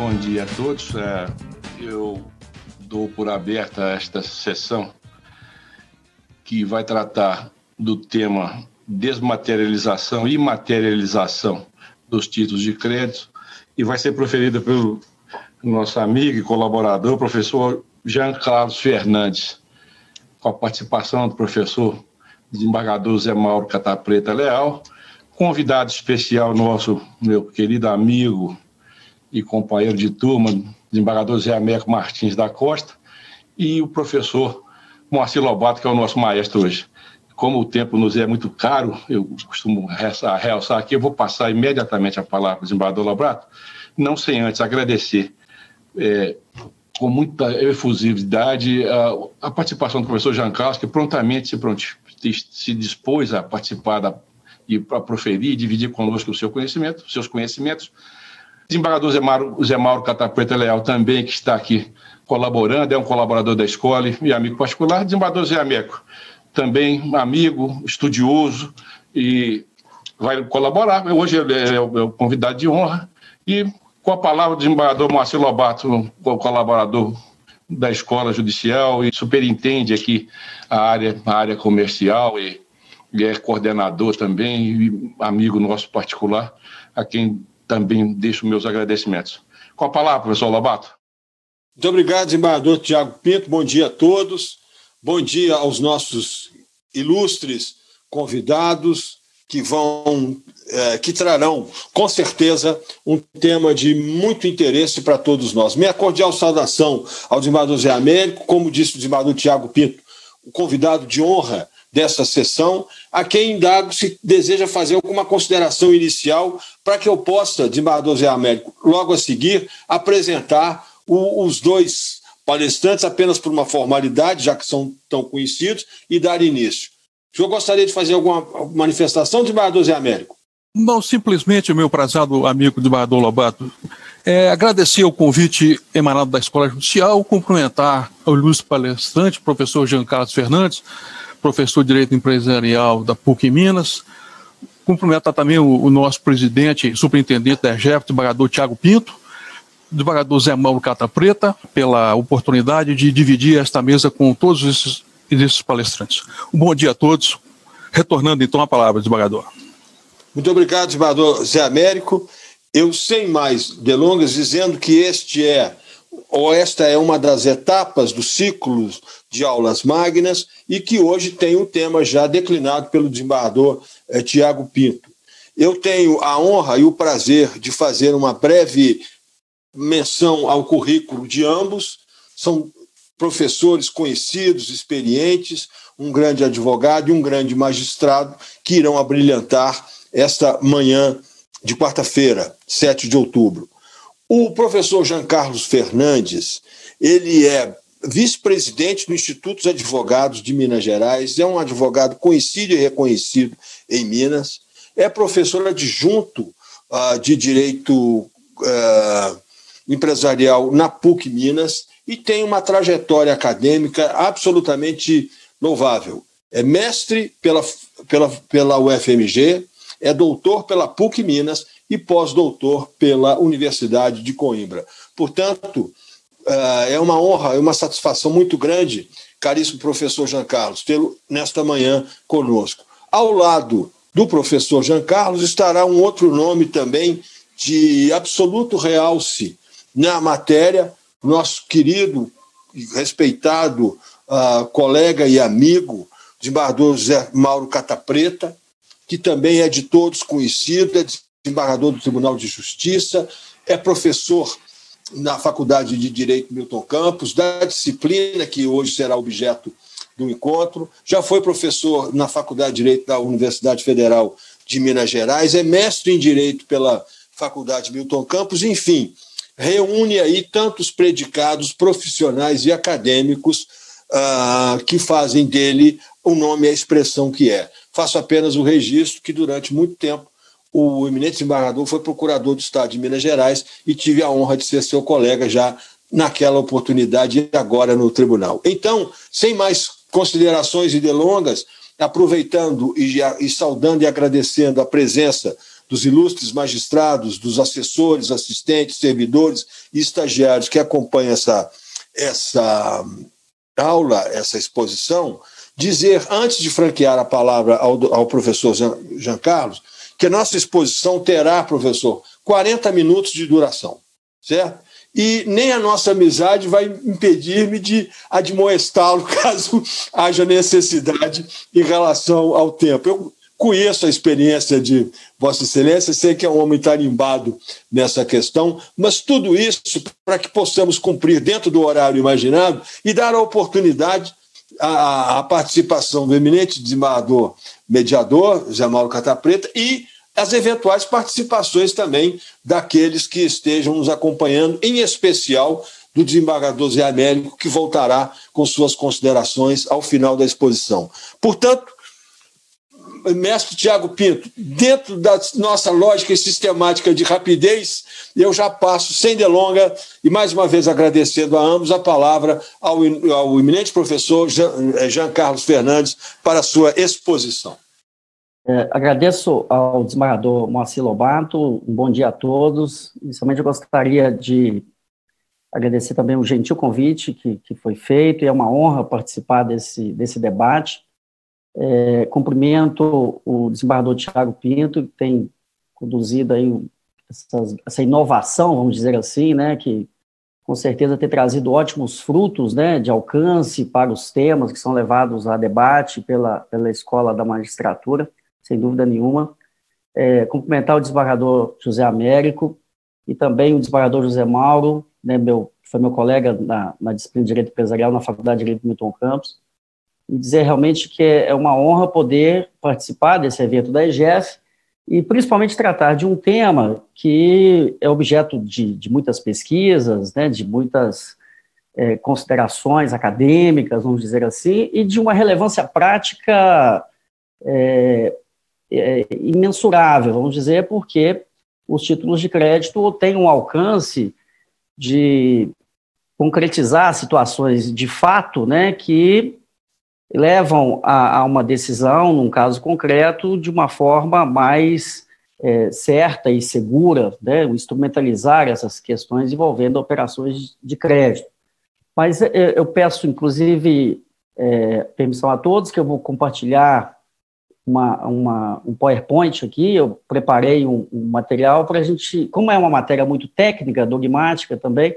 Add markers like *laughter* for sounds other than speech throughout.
Bom dia a todos. É, eu dou por aberta esta sessão que vai tratar do tema desmaterialização e materialização dos títulos de crédito e vai ser proferida pelo nosso amigo e colaborador, professor Jean Carlos Fernandes, com a participação do professor desembargador Zé Mauro Catapreta Leal, convidado especial nosso, meu querido amigo e companheiro de turma, desembargador Zé Américo Martins da Costa, e o professor Moacir Lobato, que é o nosso maestro hoje. Como o tempo nos é muito caro, eu costumo realçar aqui, eu vou passar imediatamente a palavra para o desembargador Lobato, não sem antes agradecer é, com muita efusividade a, a, participação do professor Jean Carlos, que prontamente se, pronti, se dispôs a participar da, e para proferir e dividir conosco o seu conhecimento, seus conhecimentos, Desembargador Zé Mauro, Zé Mauro Catapeta Leal também, que está aqui colaborando, é um colaborador da escola e amigo particular. Desembargador Zé Ameco, também amigo, estudioso e vai colaborar. Hoje ele é o, é o convidado de honra. E com a palavra do desembargador Moacir Lobato, colaborador da escola judicial e superintende aqui a área, a área comercial e, e é coordenador também, amigo nosso particular, a quem também deixo meus agradecimentos. Com a palavra, professor Lobato. Muito obrigado, desembargador Tiago Pinto. Bom dia a todos. Bom dia aos nossos ilustres convidados que vão, é, que trarão, com certeza, um tema de muito interesse para todos nós. Minha cordial saudação ao desembargador Zé Américo, como disse o desembargador Tiago Pinto, o convidado de honra dessa sessão, a quem indago se deseja fazer alguma consideração inicial para que eu possa, desembargador Zé Américo, logo a seguir, apresentar o, os dois palestrantes apenas por uma formalidade, já que são tão conhecidos, e dar início. O senhor gostaria de fazer alguma manifestação, desembargador Zé Américo? Não, simplesmente, meu prezado amigo desembargador Lobato, é, agradecer o convite emanado da Escola Judicial, cumprimentar o ilustre palestrante, professor Jean Carlos Fernandes, professor de Direito Empresarial da PUC Minas. Cumprimentar também o, o nosso presidente, superintendente da EGEF, desembargador Tiago Pinto, desembargador Zé Mauro Cata Preta, pela oportunidade de dividir esta mesa com todos esses, esses palestrantes. Um bom dia a todos. Retornando então a palavra, desembargador. Muito obrigado, desembargador Zé Américo. Eu, sem mais delongas, dizendo que este é ou esta é uma das etapas do ciclo de aulas magnas e que hoje tem um tema já declinado pelo desembargador eh, Tiago Pinto. Eu tenho a honra e o prazer de fazer uma breve menção ao currículo de ambos. São professores conhecidos, experientes, um grande advogado e um grande magistrado que irão abrilhantar esta manhã de quarta-feira, 7 de outubro. O professor Jean Carlos Fernandes, ele é vice-presidente do Instituto dos Advogados de Minas Gerais, é um advogado conhecido e reconhecido em Minas, é professor adjunto uh, de Direito uh, Empresarial na PUC Minas e tem uma trajetória acadêmica absolutamente louvável. É mestre pela, pela, pela UFMG, é doutor pela PUC Minas e pós-doutor pela Universidade de Coimbra. Portanto, é uma honra, é uma satisfação muito grande, caríssimo professor Jean Carlos, tê-lo nesta manhã conosco. Ao lado do professor Jean Carlos estará um outro nome também de absoluto realce na matéria, nosso querido e respeitado uh, colega e amigo, desembargador José Mauro Catapreta, que também é de todos conhecido, é desembargador do Tribunal de Justiça, é professor na Faculdade de Direito Milton Campos, da disciplina que hoje será objeto do encontro, já foi professor na Faculdade de Direito da Universidade Federal de Minas Gerais, é mestre em Direito pela Faculdade Milton Campos, enfim, reúne aí tantos predicados profissionais e acadêmicos uh, que fazem dele o nome e a expressão que é. Faço apenas o registro que durante muito tempo o eminente desembargador foi procurador do Estado de Minas Gerais e tive a honra de ser seu colega já naquela oportunidade e agora no tribunal. Então, sem mais considerações e delongas, aproveitando e, e saudando e agradecendo a presença dos ilustres magistrados, dos assessores, assistentes, servidores e estagiários que acompanham essa, essa aula, essa exposição, dizer, antes de franquear a palavra ao, ao professor Jean, Jean Carlos, que a nossa exposição terá, professor, 40 minutos de duração, certo? E nem a nossa amizade vai impedir-me de admoestá-lo *laughs* caso haja necessidade em relação ao tempo. Eu conheço a experiência de Vossa Excelência, sei que é um homem tarimbado nessa questão, mas tudo isso para que possamos cumprir dentro do horário imaginado e dar a oportunidade à, à participação do eminente desembargador mediador, Zé Mauro Catapreta, e as eventuais participações também daqueles que estejam nos acompanhando, em especial do desembargador Zé Américo, que voltará com suas considerações ao final da exposição. Portanto, mestre Tiago Pinto, dentro da nossa lógica e sistemática de rapidez, eu já passo, sem delonga, e mais uma vez agradecendo a ambos, a palavra ao, ao eminente professor Jean, eh, Jean Carlos Fernandes para a sua exposição. É, agradeço ao desembargador Moacir Lobato, um bom dia a todos. Inicialmente, eu gostaria de agradecer também o gentil convite que, que foi feito, e é uma honra participar desse, desse debate. É, cumprimento o desembargador Tiago Pinto, que tem conduzido aí essas, essa inovação, vamos dizer assim, né, que com certeza tem trazido ótimos frutos né, de alcance para os temas que são levados a debate pela, pela Escola da Magistratura sem dúvida nenhuma. É, cumprimentar o desembargador José Américo e também o desembargador José Mauro, né, meu, foi meu colega na, na disciplina de Direito Empresarial na Faculdade de Direito Milton Campos, e dizer realmente que é uma honra poder participar desse evento da EGF e principalmente tratar de um tema que é objeto de, de muitas pesquisas, né, de muitas é, considerações acadêmicas, vamos dizer assim, e de uma relevância prática é, é, imensurável, vamos dizer, porque os títulos de crédito têm um alcance de concretizar situações de fato, né, que levam a, a uma decisão, num caso concreto, de uma forma mais é, certa e segura, né, instrumentalizar essas questões envolvendo operações de crédito. Mas é, eu peço, inclusive, é, permissão a todos, que eu vou compartilhar uma, uma, um PowerPoint aqui, eu preparei um, um material para a gente, como é uma matéria muito técnica, dogmática também,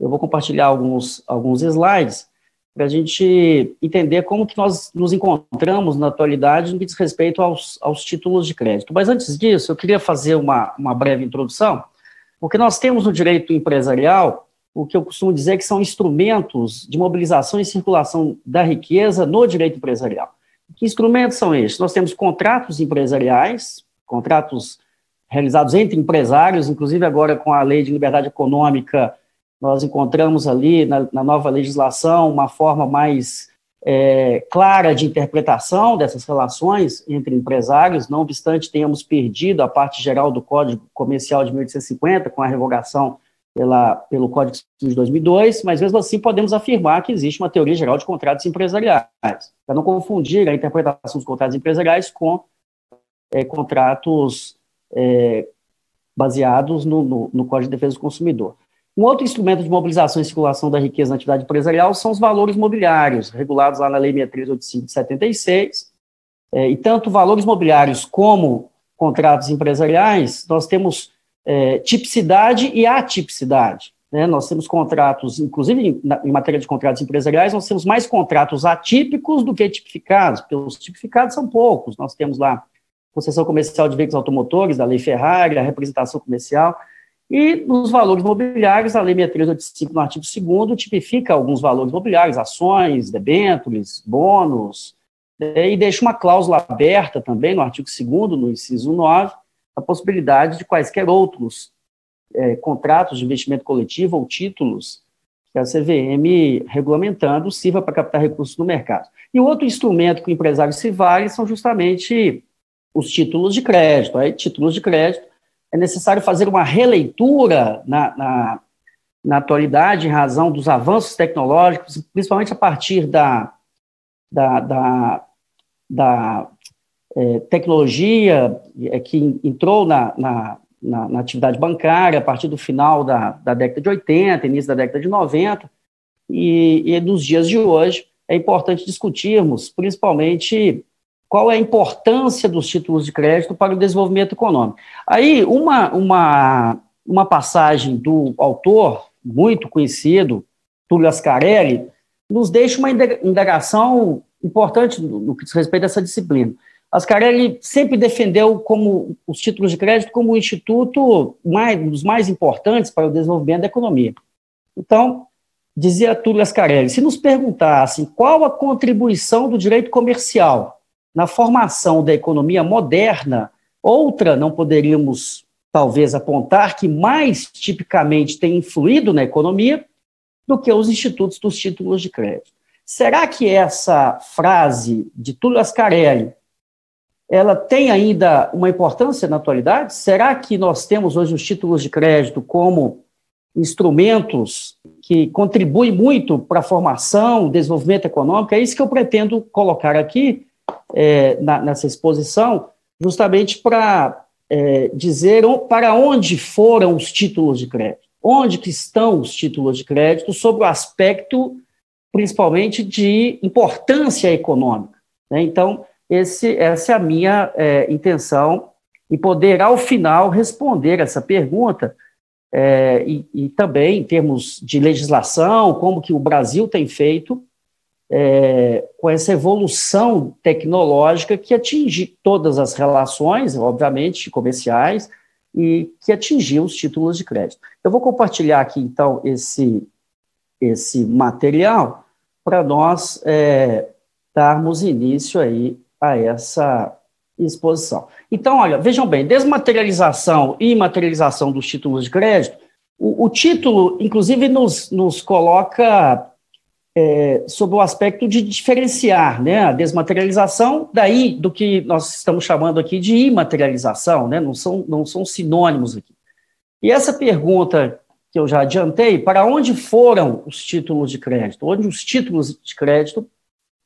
eu vou compartilhar alguns, alguns slides para a gente entender como que nós nos encontramos na atualidade no que diz respeito aos, aos títulos de crédito. Mas antes disso, eu queria fazer uma, uma breve introdução, porque nós temos no direito empresarial o que eu costumo dizer que são instrumentos de mobilização e circulação da riqueza no direito empresarial. Que instrumentos são estes? Nós temos contratos empresariais, contratos realizados entre empresários, inclusive agora com a lei de liberdade econômica, nós encontramos ali na, na nova legislação uma forma mais é, clara de interpretação dessas relações entre empresários, não obstante tenhamos perdido a parte geral do Código Comercial de 1850 com a revogação pela, pelo Código de 2002, mas mesmo assim podemos afirmar que existe uma teoria geral de contratos empresariais, para não confundir a interpretação dos contratos empresariais com é, contratos é, baseados no, no, no, Código de Defesa do Consumidor. Um outro instrumento de mobilização e circulação da riqueza na atividade empresarial são os valores mobiliários, regulados lá na Lei 6385 de 76, é, e tanto valores mobiliários como contratos empresariais, nós temos é, tipicidade e atipicidade. Né? Nós temos contratos, inclusive em, em, matéria de contratos empresariais, nós temos mais contratos atípicos do que tipificados, porque os tipificados são poucos. Nós temos lá concessão comercial de veículos automotores, da Lei Ferrari, a representação comercial, e nos valores mobiliários, a Lei 6385, no artigo 2 tipifica alguns valores mobiliários, ações, debêntures, bônus, né? e deixa uma cláusula aberta também no artigo 2 no inciso 9, a possibilidade de quaisquer outros é, contratos de investimento coletivo ou títulos que a CVM, regulamentando, sirva para captar recursos no mercado. E outro instrumento que o empresário se vale são justamente os títulos de crédito. Aí, títulos de crédito, é necessário fazer uma releitura na, na, na atualidade, em razão dos avanços tecnológicos, principalmente a partir da, da, da, da é, tecnologia é, que entrou na, na, na, na, atividade bancária a partir do final da, da década de 80, início da década de 90, e, e nos dias de hoje é importante discutirmos, principalmente, qual é a importância dos títulos de crédito para o desenvolvimento econômico. Aí, uma, uma, uma passagem do autor, muito conhecido, Túlio Ascarelli, nos deixa uma indagação importante no, que diz respeito a essa disciplina. Ascarelli sempre defendeu como os títulos de crédito como um instituto mais, um dos mais importantes para o desenvolvimento da economia. Então, dizia Túlio Ascarelli, se nos perguntassem qual a contribuição do direito comercial na formação da economia moderna, outra não poderíamos talvez apontar que mais tipicamente tem influído na economia do que os institutos dos títulos de crédito. Será que essa frase de Túlio Ascarelli ela tem ainda uma importância na atualidade? Será que nós temos hoje os títulos de crédito como instrumentos que contribuem muito para a formação, desenvolvimento econômico? É isso que eu pretendo colocar aqui é, na, nessa exposição, justamente para é, dizer para onde foram os títulos de crédito, onde que estão os títulos de crédito sobre o aspecto, principalmente, de importância econômica. Né? Então, esse, essa é a minha é, intenção e poder, ao final, responder essa pergunta é, e, e, também em termos de legislação, como que o Brasil tem feito é, com essa evolução tecnológica que atinge todas as relações, obviamente, comerciais, e que atingiu os títulos de crédito. Eu vou compartilhar aqui, então, esse, esse material para nós é, darmos início aí a essa exposição. Então, olha, vejam bem, desmaterialização e materialização dos títulos de crédito, o, o título, inclusive, nos, nos coloca é, sob o aspecto de diferenciar né, a desmaterialização daí do que nós estamos chamando aqui de imaterialização, né, não, são, não são sinônimos aqui. E essa pergunta que eu já adiantei, para onde foram os títulos de crédito? Onde os títulos de crédito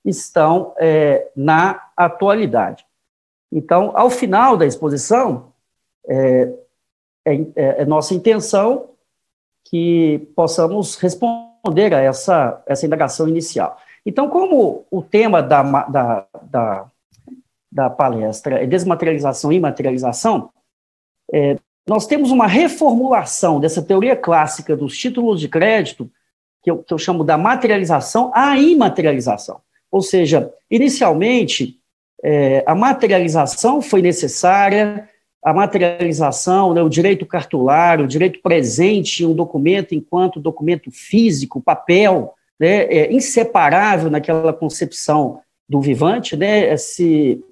estão é, na atualidade. Então, ao final da exposição, é, é, é, nossa intenção que possamos responder a essa, essa indagação inicial. Então, como o tema da, da, da, da palestra é desmaterialização e materialização, é, nós temos uma reformulação dessa teoria clássica dos títulos de crédito, que eu, que eu chamo da materialização à imaterialização. Ou seja, inicialmente, é, a materialização foi necessária, a materialização, né, o direito cartulário, o direito presente um documento enquanto documento físico, papel, né, é inseparável naquela concepção do vivante, né, esse,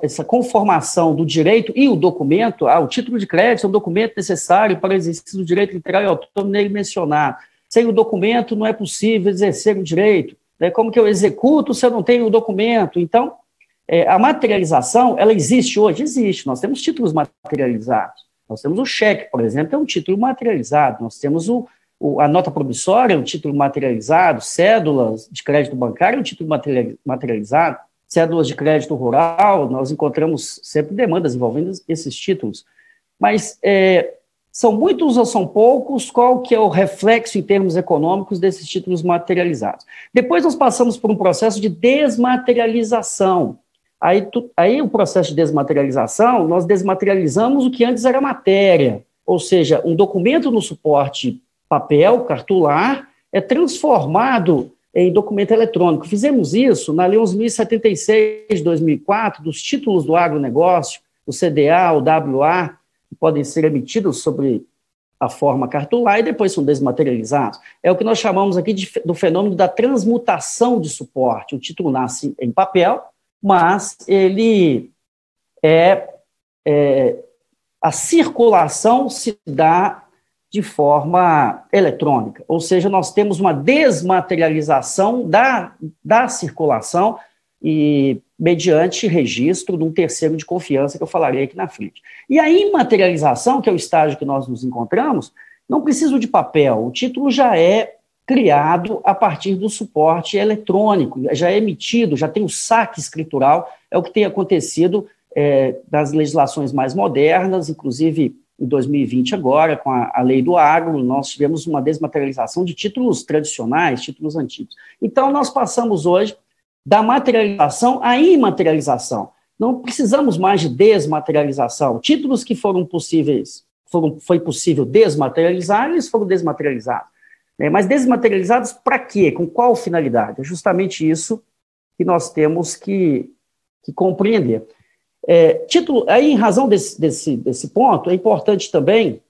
essa conformação do direito e o documento, ah, o título de crédito é um documento necessário para o exercício do direito literário e autônomo nele mencionado. Sem o documento não é possível exercer o direito. Né? Como que eu executo se eu não tenho o documento? Então, é, a materialização, ela existe hoje? Existe. Nós temos títulos materializados. Nós temos o cheque, por exemplo, é um título materializado. Nós temos o, o, a nota promissória, é um título materializado. Cédulas de crédito bancário, é um título materializado. Cédulas de crédito rural, nós encontramos sempre demandas envolvendo esses títulos. Mas é, são muitos ou são poucos? Qual que é o reflexo em termos econômicos desses títulos materializados? Depois nós passamos por um processo de desmaterialização. Aí, tu, aí o processo de desmaterialização, nós desmaterializamos o que antes era matéria, ou seja, um documento no suporte papel, cartular, é transformado em documento eletrônico. Fizemos isso na Lei 11.076 de 2004, dos títulos do agronegócio, o CDA, o WA, podem ser emitidos sobre a forma cartular e depois são desmaterializados. É o que nós chamamos aqui de, do fenômeno da transmutação de suporte. O título nasce em papel, mas ele é, é a circulação se dá de forma eletrônica, ou seja, nós temos uma desmaterialização da, da circulação e mediante registro de um terceiro de confiança que eu falarei aqui na frente. E a imaterialização, que é o estágio que nós nos encontramos, não precisa de papel, o título já é criado a partir do suporte eletrônico, já é emitido, já tem o saque escritural, é o que tem acontecido é, das legislações mais modernas, inclusive em 2020 agora, com a, a, lei do agro, nós tivemos uma desmaterialização de títulos tradicionais, títulos antigos. Então, nós passamos hoje da materialização à imaterialização. Não precisamos mais de desmaterialização. Títulos que foram possíveis, foram, foi possível desmaterializar, eles foram desmaterializados. Né? Mas desmaterializados para quê? Com qual finalidade? É justamente isso que nós temos que, que compreender. É, título, aí, em razão desse, desse, desse ponto, é importante também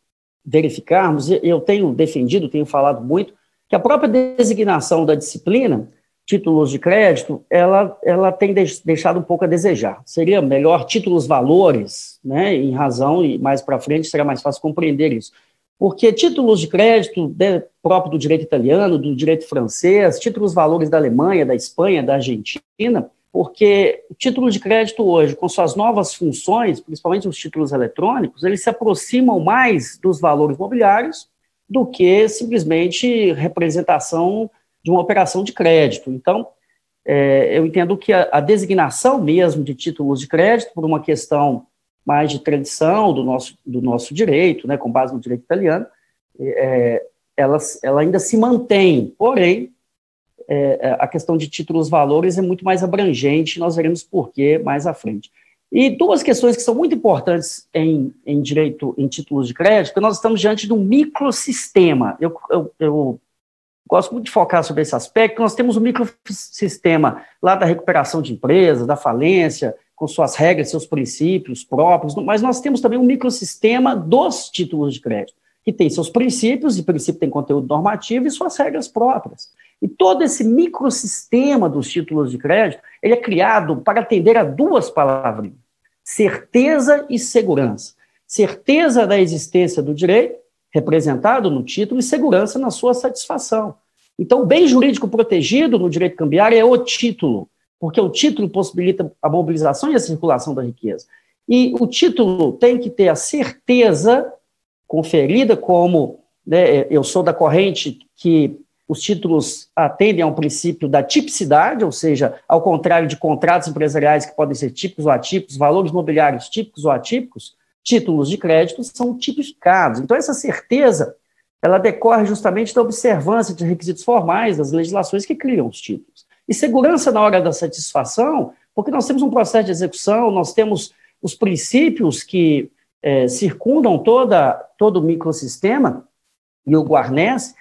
verificarmos, eu tenho defendido, tenho falado muito, que a própria designação da disciplina, títulos de crédito, ela, ela tem deixado um pouco a desejar. Seria melhor títulos valores, né, em razão, e mais para frente será mais fácil compreender isso. Porque títulos de crédito de, próprio do direito italiano, do direito francês, títulos valores da Alemanha, da Espanha, da Argentina, porque o título de crédito hoje, com suas novas funções, principalmente os títulos eletrônicos, eles se aproximam mais dos valores mobiliários do que simplesmente representação de uma operação de crédito. Então, é, eu entendo que a, a, designação mesmo de títulos de crédito, por uma questão mais de tradição do nosso, do nosso direito, né, com base no direito italiano, é, ela, ela ainda se mantém, porém, é, é, a questão de títulos valores é muito mais abrangente, nós veremos por quê mais à frente. E duas questões que são muito importantes em, em direito, em títulos de crédito, nós estamos diante de um microsistema. Eu, eu, eu gosto muito de focar sobre esse aspecto, nós temos um microsistema lá da recuperação de empresas, da falência, com suas regras, seus princípios próprios, mas nós temos também um microsistema dos títulos de crédito, que tem seus princípios, e princípio tem conteúdo normativo e suas regras próprias. E todo esse microsistema dos títulos de crédito, ele é criado para atender a duas palavras: certeza e segurança. Certeza da existência do direito, representado no título, e segurança na sua satisfação. Então, o bem jurídico protegido no direito cambiário é o título, porque o título possibilita a mobilização e a circulação da riqueza. E o título tem que ter a certeza conferida como né, eu sou da corrente que os títulos atendem a um princípio da tipicidade, ou seja, ao contrário de contratos empresariais que podem ser típicos ou atípicos, valores mobiliários típicos ou atípicos, títulos de crédito são tipificados. Então, essa certeza, ela decorre justamente da observância de requisitos formais das legislações que criam os títulos. E segurança na hora da satisfação, porque nós temos um processo de execução, nós temos os princípios que é, circundam toda, todo o microsistema e o guarnece,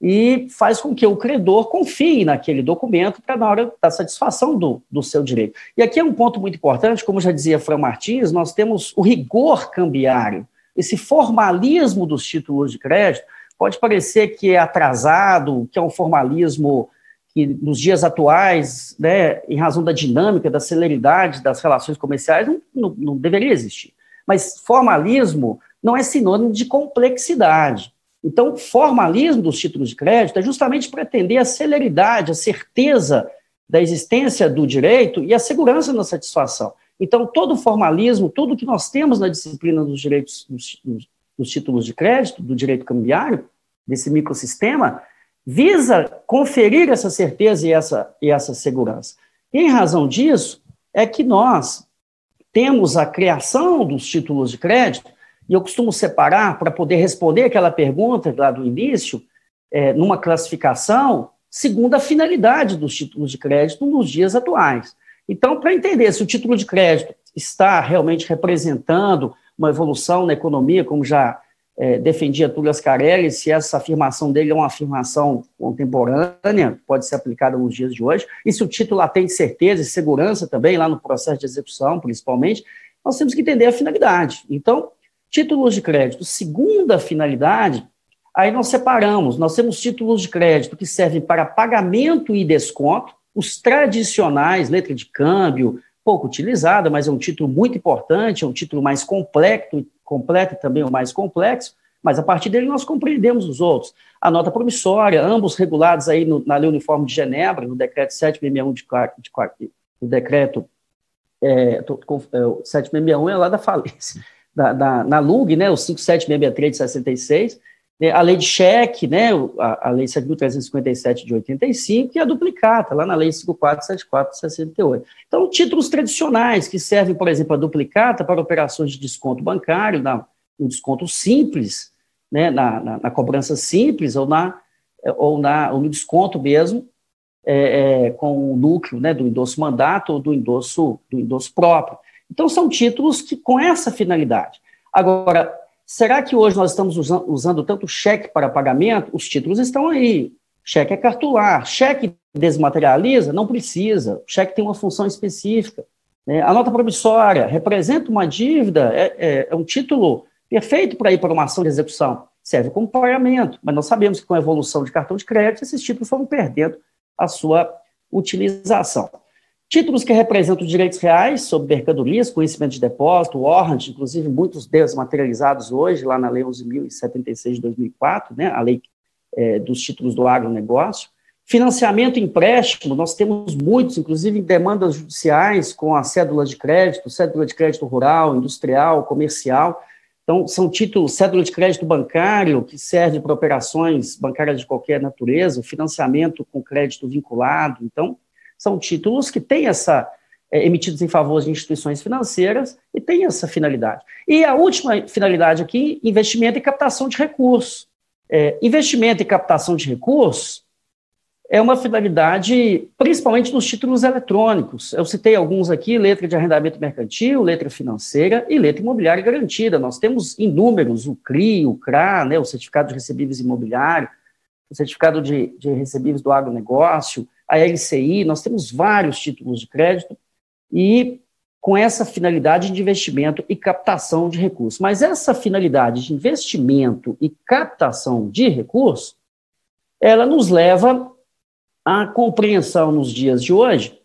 e faz com que o credor confie naquele documento para na hora da satisfação do, do seu direito. E aqui é um ponto muito importante, como já dizia Fran Martins, nós temos o rigor cambiário, esse formalismo dos títulos de crédito, pode parecer que é atrasado, que é um formalismo que nos dias atuais, né, em razão da dinâmica, da celeridade das relações comerciais, não, não, não deveria existir. Mas formalismo não é sinônimo de complexidade. Então, formalismo dos títulos de crédito é justamente para atender a celeridade, a certeza da existência do direito e a segurança na satisfação. Então, todo formalismo, tudo que nós temos na disciplina dos direitos, dos, dos títulos de crédito, do direito cambiário, desse microsistema, visa conferir essa certeza e essa, e essa segurança. Em razão disso, é que nós temos a criação dos títulos de crédito e eu costumo separar, para poder responder aquela pergunta lá do início, é, numa classificação, segundo a finalidade dos títulos de crédito nos dias atuais. Então, para entender se o título de crédito está realmente representando uma evolução na economia, como já é, defendia Túlio Ascarelli, se essa afirmação dele é uma afirmação contemporânea, pode ser aplicada nos dias de hoje, e se o título atende certeza e segurança também, lá no processo de execução, principalmente, nós temos que entender a finalidade. Então, Títulos de crédito, segunda finalidade, aí nós separamos, nós temos títulos de crédito que servem para pagamento e desconto, os tradicionais, letra de câmbio, pouco utilizada, mas é um título muito importante, é um título mais completo e também o mais complexo, mas a partir dele nós compreendemos os outros. A nota promissória, ambos regulados aí no, na Lei Uniforme de Genebra, no decreto 761 de, de, o decreto é, tô, é, 761 é lá da falência, *laughs* da, da, na LUG, né, o 57663 de 66, né, a lei de cheque, né, a, a lei 7.357 de 85 e a duplicata, lá na lei 5474 de 68. Então, títulos tradicionais que servem, por exemplo, a duplicata para operações de desconto bancário, na, no desconto simples, né, na, na, na cobrança simples ou, na, ou, na, ou no desconto mesmo, é, é, com o núcleo né, do endosso mandato ou do endosso, do endosso próprio. Então, são títulos que com essa finalidade. Agora, será que hoje nós estamos usando, usando tanto cheque para pagamento? Os títulos estão aí. Cheque é cartular. Cheque desmaterializa? Não precisa. O cheque tem uma função específica. Né? A nota promissória representa uma dívida, é, é, é um título perfeito para ir para uma ação de execução. Serve como pagamento, mas nós sabemos que com a evolução de cartão de crédito, esses títulos foram perdendo a sua utilização. Títulos que representam direitos reais sobre mercadorias, conhecimento de depósito, warrant, inclusive muitos deles materializados hoje, lá na Lei 11.076 de 2004, né, a lei é, dos títulos do agronegócio. Financiamento e empréstimo, nós temos muitos, inclusive em demandas judiciais, com a cédula de crédito, cédula de crédito rural, industrial, comercial, então, são títulos, cédula de crédito bancário, que serve para operações bancárias de qualquer natureza, financiamento com crédito vinculado. Então, são títulos que têm essa, é, emitidos em favor de instituições financeiras e têm essa finalidade. E a última finalidade aqui, investimento e captação de recursos. É, investimento e captação de recursos é uma finalidade, principalmente nos títulos eletrônicos. Eu citei alguns aqui: letra de arrendamento mercantil, letra financeira e letra imobiliária garantida. Nós temos inúmeros: o CRI, o CRA, né, o certificado de recebíveis imobiliário, o certificado de, de recebíveis do agronegócio, a LCI. Nós temos vários títulos de crédito e com essa finalidade de investimento e captação de recursos. Mas essa finalidade de investimento e captação de recursos, ela nos leva a compreensão nos dias de hoje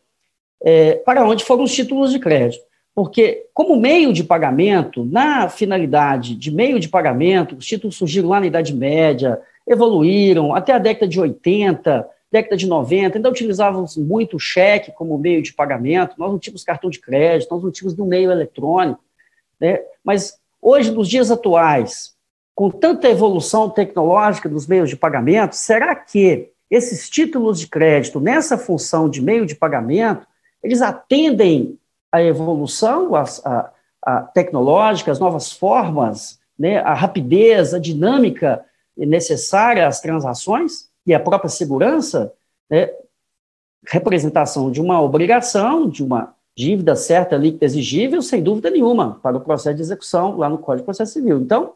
é, para onde foram os títulos de crédito. Porque, como meio de pagamento, na finalidade de meio de pagamento, os títulos surgiram lá na Idade Média, evoluíram até a década de 80, década de 90, ainda utilizávamos muito o cheque como meio de pagamento, nós não tínhamos cartão de crédito, nós não tínhamos no meio eletrônico. Né? Mas hoje, nos dias atuais, com tanta evolução tecnológica dos meios de pagamento, será que esses títulos de crédito, nessa função de meio de pagamento, eles atendem à evolução a, a, a tecnológica, as novas formas, né, a rapidez, a dinâmica necessária às transações e a própria segurança, né, representação de uma obrigação, de uma dívida certa, líquida, exigível, sem dúvida nenhuma, para o processo de execução lá no Código de Processo Civil. Então,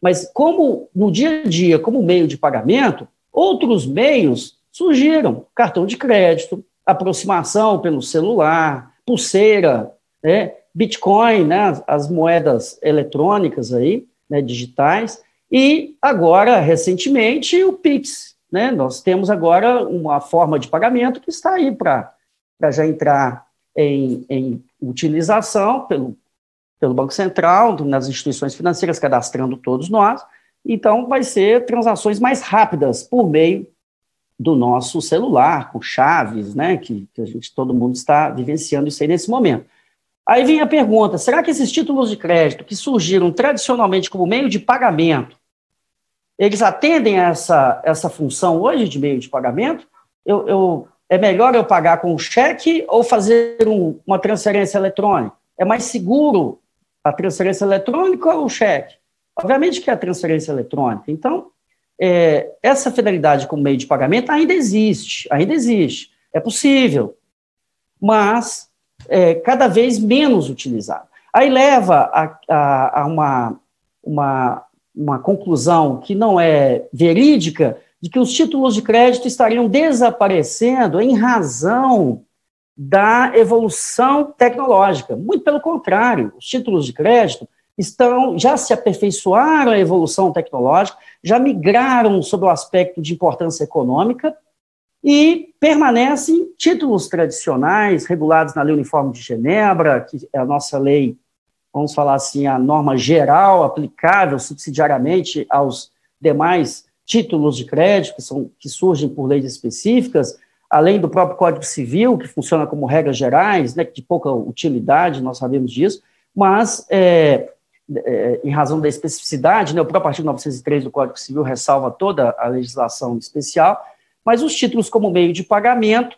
mas como no dia a dia, como meio de pagamento, Outros meios surgiram: cartão de crédito, aproximação pelo celular, pulseira, né, Bitcoin, né, as moedas eletrônicas aí, né, digitais, e agora, recentemente, o Pix. Né, nós temos agora uma forma de pagamento que está aí para já entrar em, em utilização pelo, pelo Banco Central, nas instituições financeiras, cadastrando todos nós, então, vai ser transações mais rápidas por meio do nosso celular, com chaves, né, que, que a gente, todo mundo está vivenciando isso aí nesse momento. Aí vem a pergunta: será que esses títulos de crédito que surgiram tradicionalmente como meio de pagamento, eles atendem essa, essa função hoje de meio de pagamento? Eu, eu é melhor eu pagar com cheque ou fazer um, uma transferência eletrônica? É mais seguro a transferência eletrônica ou o cheque? Obviamente que é a transferência eletrônica. Então, é, essa fidelidade como meio de pagamento ainda existe, ainda existe. É possível, mas é, cada vez menos utilizado. Aí leva a, a, a uma, uma, uma conclusão que não é verídica de que os títulos de crédito estariam desaparecendo em razão da evolução tecnológica. Muito pelo contrário, os títulos de crédito estão já se aperfeiçoaram a evolução tecnológica, já migraram sobre o aspecto de importância econômica e permanecem títulos tradicionais regulados na Lei Uniforme de Genebra, que é a nossa lei vamos falar assim, a norma geral aplicável subsidiariamente aos demais títulos de crédito que, são, que surgem por leis específicas, além do próprio Código Civil, que funciona como regras gerais, né, de pouca utilidade, nós sabemos disso, mas, é, é, em razão da especificidade, né, o próprio artigo 903 do Código Civil ressalva toda a legislação especial, mas os títulos como meio de pagamento,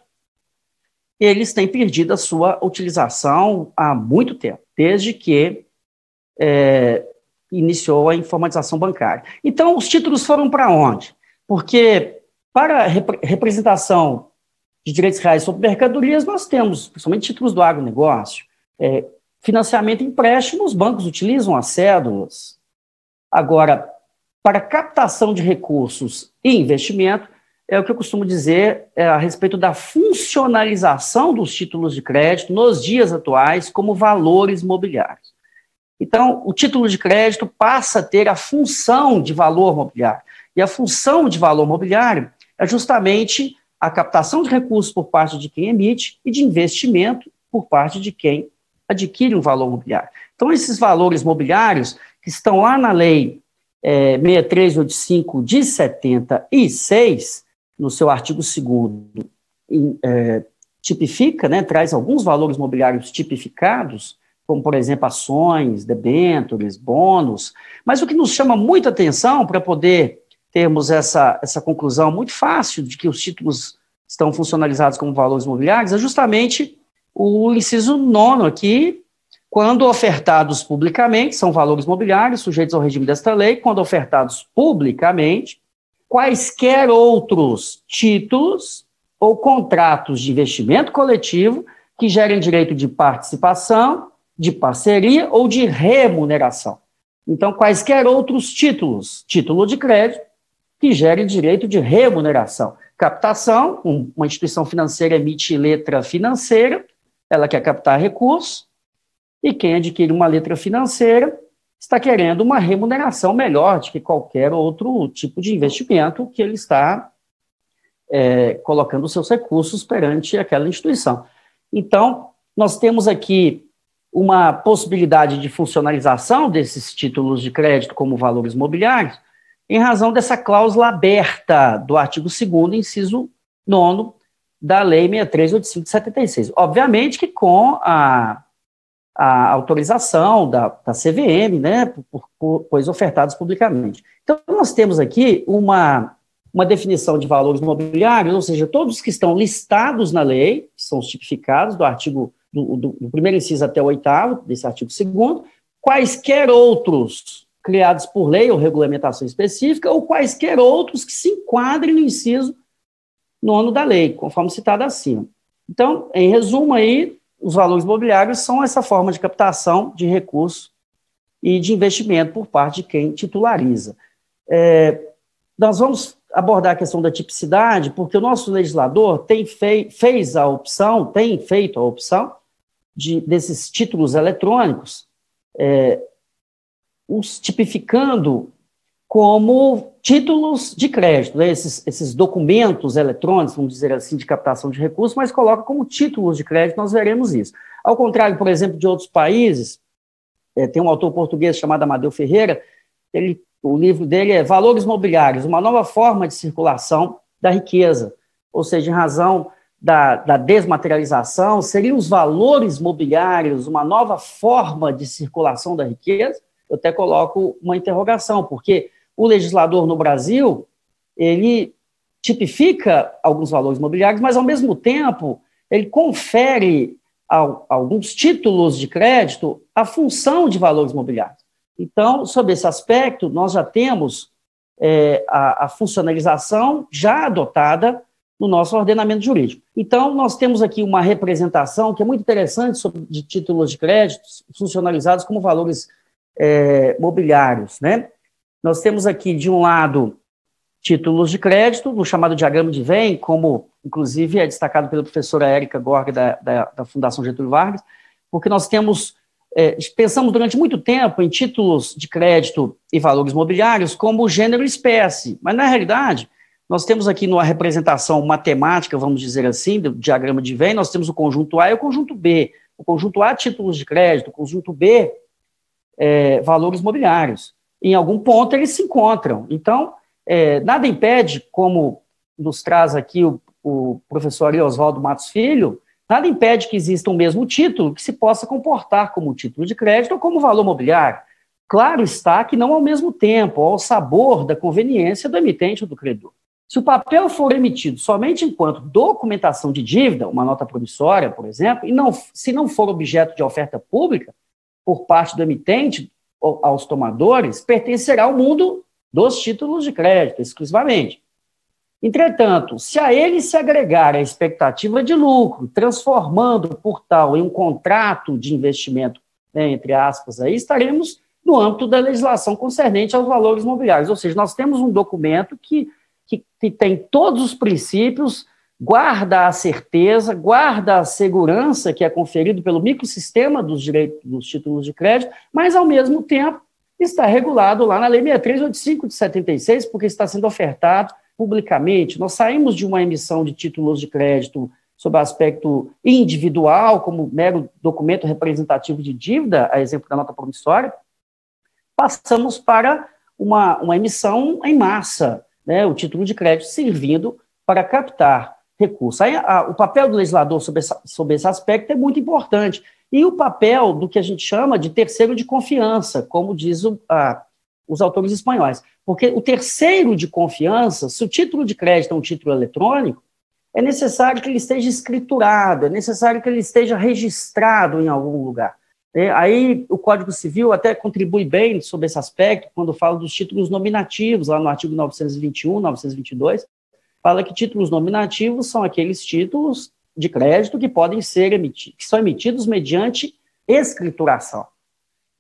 eles têm perdido a sua utilização há muito tempo, desde que é, iniciou a informatização bancária. Então, os títulos foram para onde? Porque para rep representação de direitos reais sobre mercadorias, nós temos, principalmente títulos do agronegócio, é, financiamento e empréstimo, os bancos utilizam as cédulas. Agora, para captação de recursos e investimento, é o que eu costumo dizer é, a respeito da funcionalização dos títulos de crédito nos dias atuais como valores mobiliários. Então, o título de crédito passa a ter a função de valor mobiliário. E a função de valor mobiliário é justamente a captação de recursos por parte de quem emite e de investimento por parte de quem adquire um valor mobiliário. Então, esses valores mobiliários que estão lá na lei é, 6385 de 76, no seu artigo 2 é, tipifica, né, traz alguns valores mobiliários tipificados, como, por exemplo, ações, debêntures, bônus, mas o que nos chama muita atenção para poder termos essa, essa conclusão muito fácil de que os títulos estão funcionalizados como valores mobiliários é justamente o inciso nono aqui, quando ofertados publicamente, são valores mobiliários sujeitos ao regime desta lei, quando ofertados publicamente, quaisquer outros títulos ou contratos de investimento coletivo que gerem direito de participação, de parceria ou de remuneração. Então, quaisquer outros títulos, título de crédito, que gerem direito de remuneração. Captação, uma instituição financeira emite letra financeira, ela quer captar recursos, e quem adquire uma letra financeira está querendo uma remuneração melhor do que qualquer outro tipo de investimento que ele está é, colocando seus recursos perante aquela instituição. Então, nós temos aqui uma possibilidade de funcionalização desses títulos de crédito como valores mobiliários, em razão dessa cláusula aberta do artigo 2 inciso 9 da Lei 6385 Obviamente que com a a autorização da, da CVM, né, por, por, pois ofertados publicamente. Então, nós temos aqui uma, uma definição de valores mobiliários, ou seja, todos que estão listados na lei, que são os tipificados do artigo, do, do, do primeiro inciso até o oitavo, desse artigo segundo, quaisquer outros criados por lei ou regulamentação específica, ou quaisquer outros que se enquadrem no inciso nono da lei, conforme citado acima. Então, em resumo aí, os valores imobiliários são essa forma de captação de recursos e de investimento por parte de quem titulariza. É, nós vamos abordar a questão da tipicidade, porque o nosso legislador tem fei, fez a opção, tem feito a opção de, desses títulos eletrônicos, é, os tipificando como títulos de crédito, né? esses, esses, documentos eletrônicos, vamos dizer assim, de captação de recursos, mas coloca como títulos de crédito, nós veremos isso. Ao contrário, por exemplo, de outros países, é, tem um autor português chamado Amadeu Ferreira, ele, o livro dele é Valores Mobiliários, uma nova forma de circulação da riqueza, ou seja, em razão da, da desmaterialização, seriam os valores mobiliários uma nova forma de circulação da riqueza? Eu até coloco uma interrogação, porque o legislador no Brasil, ele tipifica alguns valores imobiliários, mas, ao mesmo tempo, ele confere a, alguns títulos de crédito a função de valores imobiliários. Então, sob esse aspecto, nós já temos é, a, a, funcionalização já adotada no nosso ordenamento jurídico. Então, nós temos aqui uma representação que é muito interessante sobre, de títulos de crédito funcionalizados como valores é, mobiliários, né? Nós temos aqui, de um lado, títulos de crédito, no chamado diagrama de Venn, como, inclusive, é destacado pela professora Érica Gorga, da, da, da, Fundação Getúlio Vargas, porque nós temos, é, pensamos durante muito tempo em títulos de crédito e valores mobiliários como gênero e espécie, mas, na realidade, nós temos aqui numa representação matemática, vamos dizer assim, do diagrama de Venn, nós temos o conjunto A e o conjunto B. O conjunto A, títulos de crédito, o conjunto B, é, valores mobiliários. Em algum ponto eles se encontram. Então, é, nada impede, como nos traz aqui o, o professor Oswaldo Matos Filho, nada impede que exista um mesmo título que se possa comportar como título de crédito ou como valor mobiliário. Claro está que não ao mesmo tempo, ao sabor da conveniência do emitente ou do credor. Se o papel for emitido somente enquanto documentação de dívida, uma nota promissória, por exemplo, e não, se não for objeto de oferta pública por parte do emitente aos tomadores, pertencerá ao mundo dos títulos de crédito, exclusivamente. Entretanto, se a ele se agregar a expectativa de lucro, transformando por tal em um contrato de investimento, né, entre aspas, aí estaremos no âmbito da legislação concernente aos valores imobiliários. Ou seja, nós temos um documento que que, que tem todos os princípios, guarda a certeza, guarda a segurança que é conferido pelo microsistema dos direitos dos títulos de crédito, mas ao mesmo tempo está regulado lá na Lei 6385 de 76, porque está sendo ofertado publicamente. Nós saímos de uma emissão de títulos de crédito sob aspecto individual, como mero documento representativo de dívida, a exemplo da nota promissória, passamos para uma, uma emissão em massa, né, o título de crédito servindo para captar recursos. Aí, a, o papel do legislador sobre, essa, sobre esse aspecto é muito importante. E o papel do que a gente chama de terceiro de confiança, como diz o, a, os autores espanhóis. Porque o terceiro de confiança, se o título de crédito é um título eletrônico, é necessário que ele esteja escriturado, é necessário que ele esteja registrado em algum lugar. É, aí o Código Civil até contribui bem sobre esse aspecto, quando fala dos títulos nominativos, lá no artigo 921, 922, fala que títulos nominativos são aqueles títulos de crédito que podem ser emitidos, que são emitidos mediante escrituração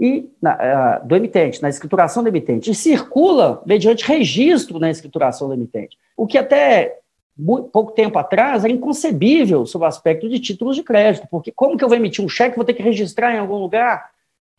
e na, uh, do emitente, na escrituração do emitente, e circula mediante registro na escrituração do emitente, o que até muito, pouco tempo atrás, era inconcebível sob o aspecto de títulos de crédito, porque como que eu vou emitir um cheque, vou ter que registrar em algum lugar?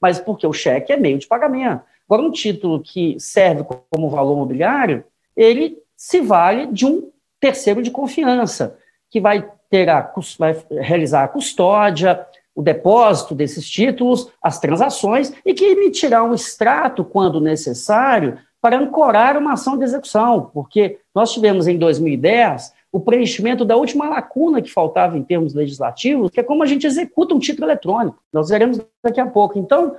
Mas porque o cheque é meio de pagamento. Agora, um título que serve como valor mobiliário, ele se vale de um terceiro de confiança, que vai, ter a, vai realizar a custódia, o depósito desses títulos, as transações, e que emitirá um extrato, quando necessário, para ancorar uma ação de execução, porque nós tivemos em 2010 o preenchimento da última lacuna que faltava em termos legislativos, que é como a gente executa um título eletrônico. Nós veremos daqui a pouco. Então,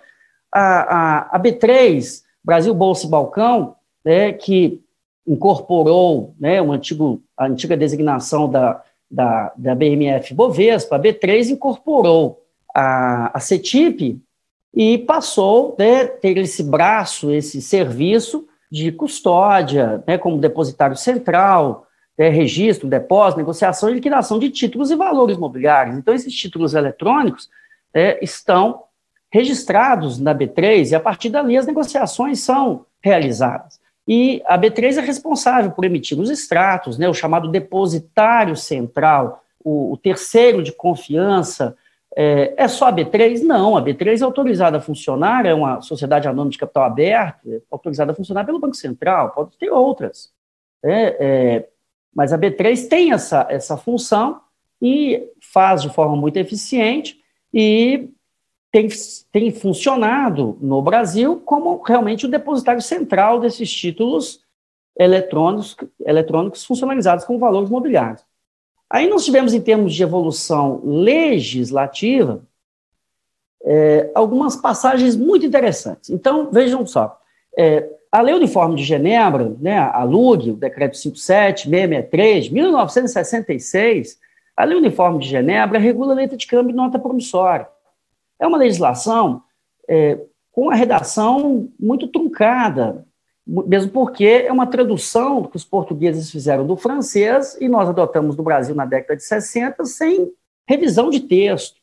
a, a, a B3, Brasil Bolsa e Balcão, né, que incorporou né, um antigo, a antiga designação da, da, da BMF Bovespa, a B3 incorporou a, a CETIP e passou né, ter esse braço, esse serviço de custódia, né, como depositário central, é, registro, depósito, negociação e liquidação de títulos e valores mobiliários. Então, esses títulos eletrônicos é, estão registrados na B3 e, a partir dali, as negociações são realizadas. E a B3 é responsável por emitir os extratos, né, o chamado depositário central, o, o terceiro de confiança, é, é, só a B3? Não, a B3 é autorizada a funcionar, é uma sociedade anônima de capital aberto, é autorizada a funcionar pelo Banco Central, pode ter outras. É, é, mas a B3 tem essa, essa função e faz de forma muito eficiente e tem, tem funcionado no Brasil como realmente o depositário central desses títulos eletrônicos, eletrônicos funcionalizados com valores mobiliários. Aí nós tivemos, em termos de evolução legislativa, é, algumas passagens muito interessantes. Então, vejam só, é, a Lei Uniforme de Genebra, né, a LUG, o Decreto 57-663, 1966, a Lei Uniforme de Genebra regula a letra de câmbio e nota promissória. É uma legislação é, com a redação muito truncada, mesmo porque é uma tradução que os portugueses fizeram do francês e nós adotamos no Brasil na década de 60 sem revisão de texto.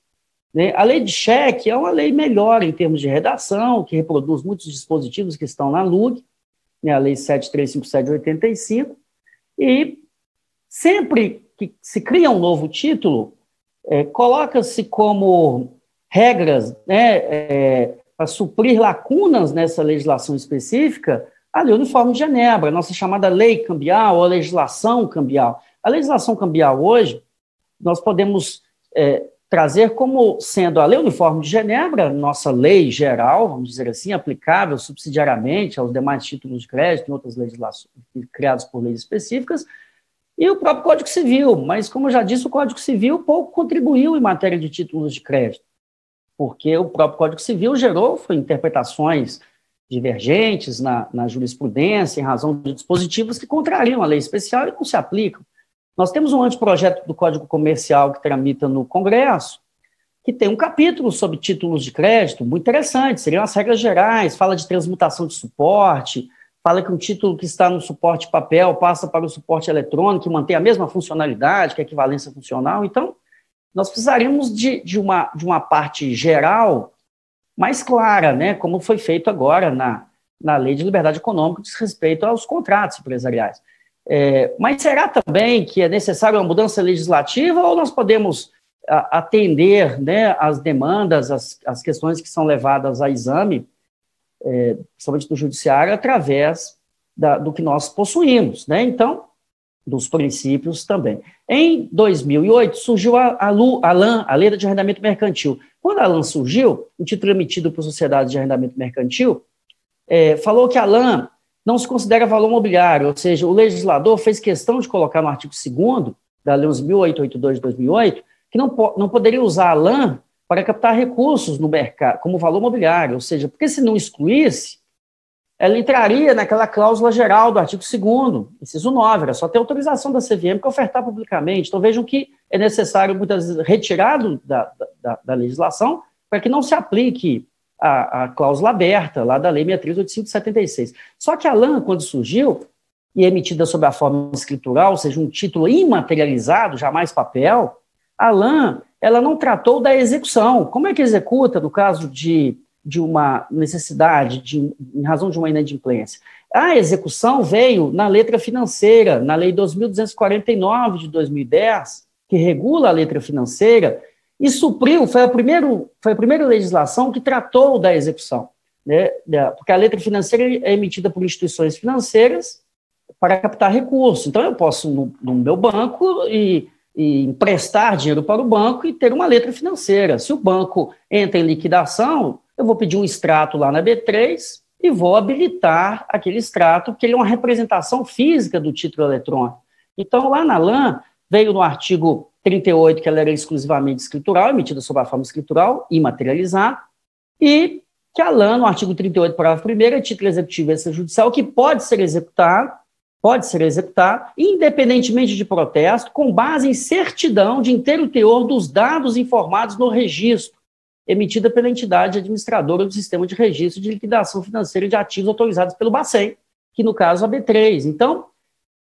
Né? A lei de cheque é uma lei melhor em termos de redação, que reproduz muitos dispositivos que estão na LUG, né? a lei 7357 de 85, e sempre que se cria um novo título, é, coloca-se como regras né, é, para suprir lacunas nessa legislação específica a Lei Uniforme de Genebra, a nossa chamada lei cambial ou legislação cambial. A legislação cambial hoje, nós podemos é, trazer como sendo a Lei Uniforme de Genebra, nossa lei geral, vamos dizer assim, aplicável subsidiariamente aos demais títulos de crédito e outras legislações criadas por leis específicas, e o próprio Código Civil, mas como eu já disse, o Código Civil pouco contribuiu em matéria de títulos de crédito, porque o próprio Código Civil gerou foi, interpretações divergentes na, na jurisprudência em razão de dispositivos que contrariam a lei especial e não se aplicam. Nós temos um anteprojeto do Código Comercial que tramita no Congresso, que tem um capítulo sobre títulos de crédito, muito interessante, seriam as regras gerais, fala de transmutação de suporte, fala que um título que está no suporte papel passa para o suporte eletrônico mantém a mesma funcionalidade, que é equivalência funcional. Então, nós precisaríamos de, de, uma, de uma parte geral mais clara, né, como foi feito agora na, na Lei de Liberdade Econômica, diz respeito aos contratos empresariais. É, mas será também que é necessária uma mudança legislativa ou nós podemos atender né, as demandas, as, as questões que são levadas a exame, é, principalmente do judiciário, através da, do que nós possuímos, né? Então, dos princípios também. Em 2008, surgiu a, a, LU, a LAN, a Lei de Arrendamento Mercantil. Quando a LAN surgiu, o título emitido por Sociedade de Arrendamento Mercantil, é, falou que a LAN não se considera valor mobiliário, ou seja, o legislador fez questão de colocar no artigo 2 da Lei 1882 de 2008 que não, não poderia usar a LAN para captar recursos no mercado como valor mobiliário, ou seja, porque se não excluísse, ela entraria naquela cláusula geral do artigo 2 inciso 9, era só ter autorização da CVM para ofertar publicamente. Então vejam que é necessário, muitas vezes, retirado da, da, da legislação para que não se aplique a, a cláusula aberta lá da Lei 6385 de 76. Só que a LAN, quando surgiu, e emitida sob a forma escritural, ou seja, um título imaterializado, jamais papel, a LAN ela não tratou da execução. Como é que executa no caso de, de uma necessidade, de, em razão de uma inadimplência? A execução veio na letra financeira, na Lei 2.249 de 2010, que regula a letra financeira, e supriu, foi a, primeiro, foi a primeira legislação que tratou da execução, né, porque a letra financeira é emitida por instituições financeiras para captar recursos. Então, eu posso, no, no meu banco, e, e, emprestar dinheiro para o banco e ter uma letra financeira. Se o banco entra em liquidação, eu vou pedir um extrato lá na B3 e vou habilitar aquele extrato, porque ele é uma representação física do título eletrônico. Então, lá na LAN, veio no artigo 38, que ela era exclusivamente escritural, emitida sob a forma escritural, imaterializada, e que a LAN, no artigo 38, parágrafo 1 é título executivo extrajudicial que pode ser executado, pode ser executado, independentemente de protesto, com base em certidão de inteiro teor dos dados informados no registro, emitida pela entidade administradora do sistema de registro de liquidação financeira de ativos autorizados pelo Bacen, que no caso a B3. Então,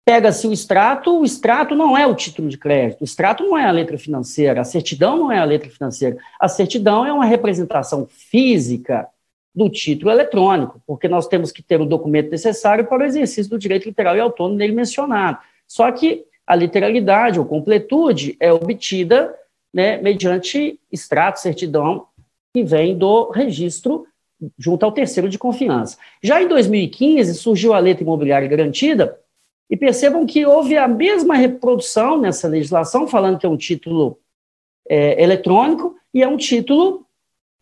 pega-se o extrato, o extrato não é o título de crédito, o extrato não é a letra financeira, a certidão não é a letra financeira, a certidão é uma representação física do título eletrônico, porque nós temos que ter o documento necessário para o exercício do direito literal e autônomo nele mencionado. Só que a literalidade ou completude é obtida né, mediante extrato, certidão, que vem do registro junto ao terceiro de confiança. Já em 2015, surgiu a letra imobiliária garantida, e percebam que houve a mesma reprodução nessa legislação, falando que é um título é, eletrônico e é um título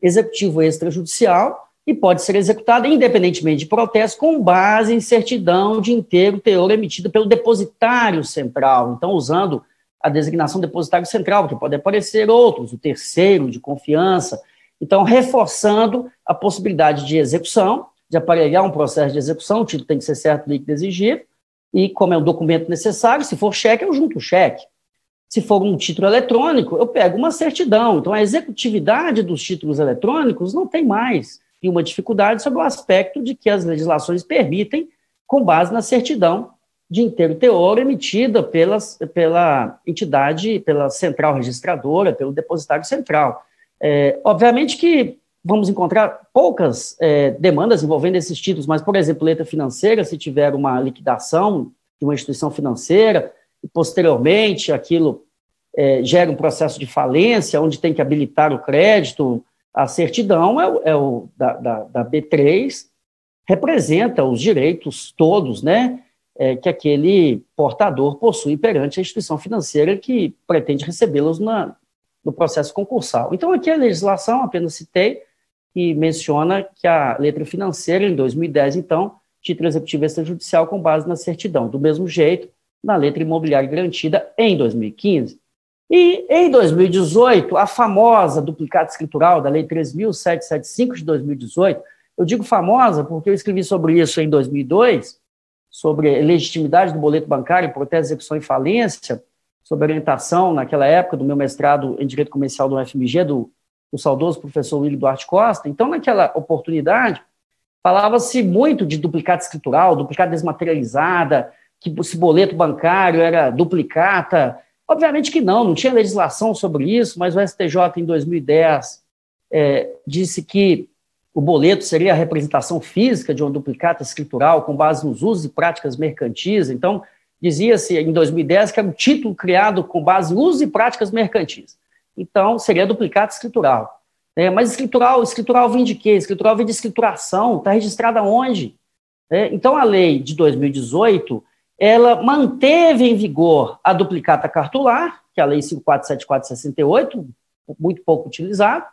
executivo extrajudicial e pode ser executado independentemente de protesto com base em certidão de inteiro teor emitida pelo depositário central. Então, usando a designação depositário central, porque pode aparecer outros, o terceiro de confiança. Então, reforçando a possibilidade de execução, de aparelhar um processo de execução, o título tem que ser certo, líquido exigível, e como é um documento necessário, se for cheque, eu junto o cheque. Se for um título eletrônico, eu pego uma certidão. Então, a executividade dos títulos eletrônicos não tem mais nenhuma dificuldade sobre o aspecto de que as legislações permitem, com base na certidão de inteiro teor emitida pelas, pela entidade, pela central registradora, pelo depositário central. É, obviamente que vamos encontrar poucas é, demandas envolvendo esses títulos, mas, por exemplo, letra financeira, se tiver uma liquidação de uma instituição financeira, e posteriormente aquilo é, gera um processo de falência, onde tem que habilitar o crédito, a certidão é o, é o da, da, da, B3, representa os direitos todos, né, é, que aquele portador possui perante a instituição financeira que pretende recebê-los na, do processo concursal. Então, aqui a legislação, apenas citei, que menciona que a letra financeira, em 2010, então, título executivo extrajudicial com base na certidão. Do mesmo jeito, na letra imobiliária garantida em 2015. E em 2018, a famosa duplicata escritural da Lei 3.775 de 2018, eu digo famosa porque eu escrevi sobre isso em 2002, sobre legitimidade do boleto bancário, protese, execução e falência, sobre orientação, naquela época, do meu mestrado em Direito Comercial do UFMG, do, do saudoso professor William Duarte Costa. Então, naquela oportunidade, falava-se muito de duplicata escritural, duplicata desmaterializada, que esse boleto bancário era duplicata. Obviamente que não, não tinha legislação sobre isso, mas o STJ, em 2010, é, disse que o boleto seria a representação física de uma duplicata escritural com base nos usos e práticas mercantis. Então, dizia-se em 2010 que era um título criado com base em usos e práticas mercantis. Então, seria duplicata escritural. É, mas escritural, escritural vem de quê? Escritural vem de escrituração, está registrada onde? É, então, a lei de 2018, ela manteve em vigor a duplicata cartular, que é a lei 547468, muito pouco utilizada,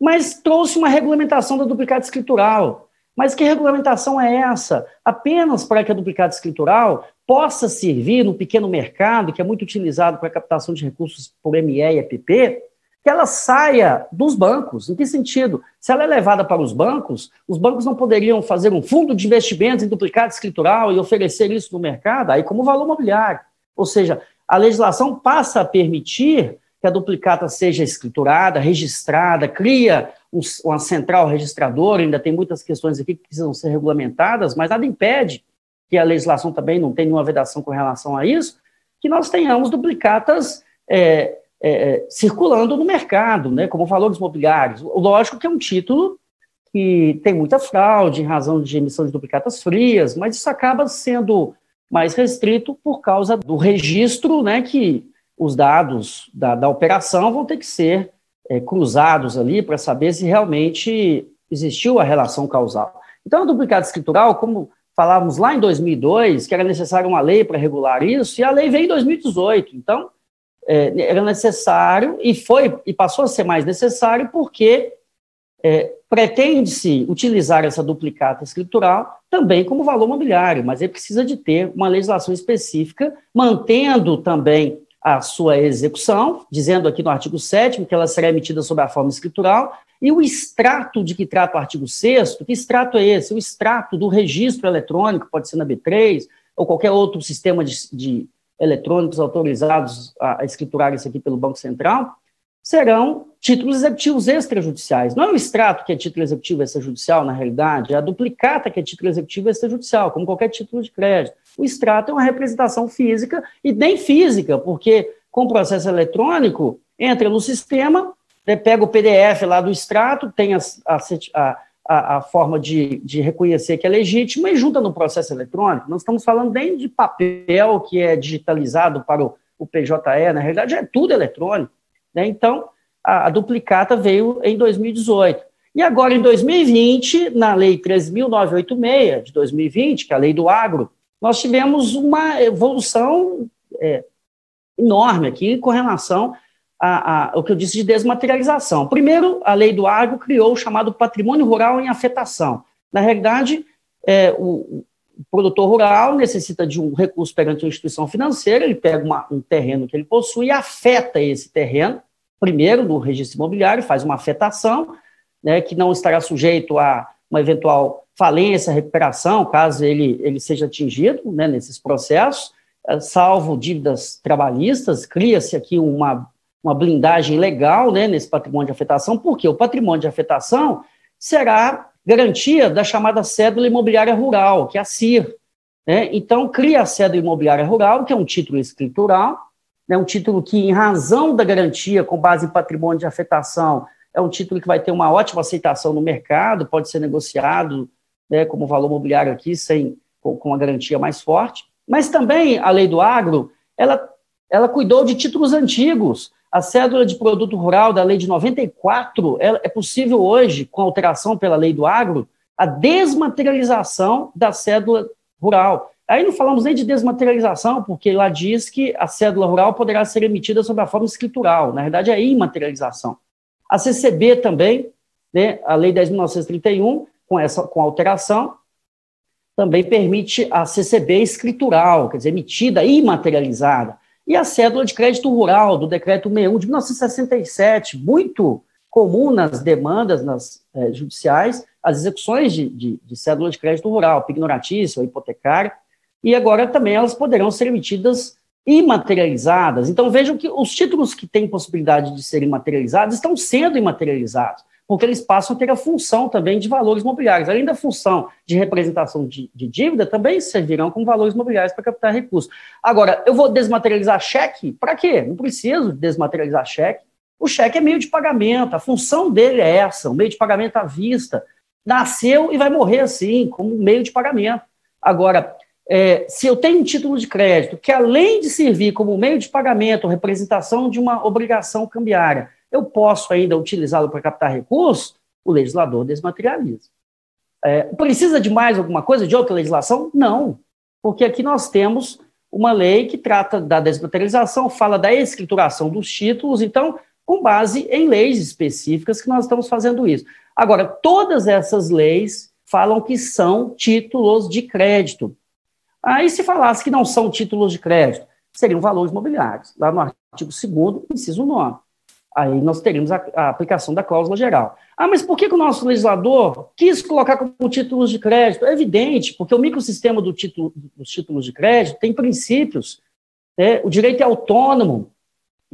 mas trouxe uma regulamentação da duplicata escritural. Mas que regulamentação é essa? Apenas para que a duplicata escritural possa servir no pequeno mercado, que é muito utilizado para a captação de recursos por ME e EPP, que ela saia dos bancos. Em que sentido? Se ela é levada para os bancos, os bancos não poderiam fazer um fundo de investimentos em duplicata escritural e oferecer isso no mercado, aí como valor mobiliário. Ou seja, a legislação passa a permitir que a duplicata seja escriturada, registrada, cria uma central registradora, ainda tem muitas questões aqui que precisam ser regulamentadas, mas nada impede que a legislação também não tenha nenhuma vedação com relação a isso, que nós tenhamos duplicatas é, é, é, circulando no mercado, né, como valores mobiliários. Lógico que é um título que tem muita fraude em razão de emissão de duplicatas frias, mas isso acaba sendo mais restrito por causa do registro, né, que os dados da, da operação vão ter que ser é, cruzados ali para saber se realmente existiu a relação causal. Então, a duplicata escritural, como falávamos lá em 2002, que era necessária uma lei para regular isso, e a lei veio em 2018. Então, é, era necessário e foi e passou a ser mais necessário porque é, pretende-se utilizar essa duplicata escritural também como valor mobiliário, mas ele precisa de ter uma legislação específica, mantendo também a sua execução, dizendo aqui no artigo 7 que ela será emitida sob a forma escritural, e o extrato de que trata o artigo 6 que extrato é esse? O extrato do registro eletrônico, pode ser na B3, ou qualquer outro sistema de, de eletrônicos autorizados a, a escriturar isso aqui pelo Banco Central, serão títulos executivos extrajudiciais. Não é o extrato que é título executivo extrajudicial, na realidade, é a duplicata que é título executivo extrajudicial, como qualquer título de crédito. O extrato é uma representação física, e nem física, porque com o processo eletrônico, entra no sistema, né, pega o PDF lá do extrato, tem a, a, a, a forma de, de, reconhecer que é legítimo e junta no processo eletrônico. Nós estamos falando nem de papel que é digitalizado para o, o PJE, na realidade é tudo eletrônico. Né? Então, a, a duplicata veio em 2018. E agora, em 2020, na Lei 13.986 de 2020, que é a Lei do Agro, nós tivemos uma evolução é, enorme aqui com relação a, a, o que eu disse de desmaterialização. Primeiro, a lei do agro criou o chamado patrimônio rural em afetação. Na realidade, é, o, o, produtor rural necessita de um recurso perante uma instituição financeira, ele pega uma, um terreno que ele possui e afeta esse terreno, primeiro no registro imobiliário, faz uma afetação, né, que não estará sujeito a uma eventual falência, recuperação, caso ele, ele seja atingido né, nesses processos, é, salvo dívidas trabalhistas, cria-se aqui uma uma blindagem legal né, nesse patrimônio de afetação, porque o patrimônio de afetação será garantia da chamada cédula imobiliária rural, que é a CIR. Né? Então, cria a cédula imobiliária rural, que é um título escritural, né, um título que, em razão da garantia com base em patrimônio de afetação, é um título que vai ter uma ótima aceitação no mercado, pode ser negociado né, como valor mobiliário aqui, sem, com, com uma garantia mais forte. Mas também a lei do agro, ela, ela cuidou de títulos antigos, a cédula de produto rural da lei de 94, é, é possível hoje, com alteração pela lei do agro, a desmaterialização da cédula rural. Aí não falamos nem de desmaterialização, porque lá diz que a cédula rural poderá ser emitida sob a forma escritural. Na verdade, é imaterialização. A CCB também, né, a Lei 10.931, com essa com alteração, também permite a CCB escritural, quer dizer, emitida imaterializada. E a cédula de crédito rural do decreto 61 de 1967, muito comum nas demandas nas é, judiciais, as execuções de, de, de, cédula de crédito rural, pignoratícia ou hipotecária, e agora também elas poderão ser emitidas imaterializadas. Então vejam que os títulos que têm possibilidade de serem materializados estão sendo imaterializados porque eles passam a ter a função também de valores mobiliários. Além da função de representação de, de dívida, também servirão como valores mobiliários para captar recursos. Agora, eu vou desmaterializar cheque? Para quê? Não preciso desmaterializar cheque. O cheque é meio de pagamento, a função dele é essa, o meio de pagamento à vista. Nasceu e vai morrer assim, como meio de pagamento. Agora, é, se eu tenho um título de crédito que, além de servir como meio de pagamento, representação de uma obrigação cambiária, eu posso ainda utilizá-lo para captar recursos, o legislador desmaterializa. É, precisa de mais alguma coisa, de outra legislação? Não, porque aqui nós temos uma lei que trata da desmaterialização, fala da escrituração dos títulos, então, com base em leis específicas que nós estamos fazendo isso. Agora, todas essas leis falam que são títulos de crédito. Aí, se falasse que não são títulos de crédito, seriam valores mobiliários, lá no artigo 2 inciso 9 aí nós teríamos a, a, aplicação da cláusula geral. Ah, mas por que, que, o nosso legislador quis colocar como títulos de crédito? É evidente, porque o microsistema do título, dos títulos de crédito tem princípios. Né? O direito é autônomo,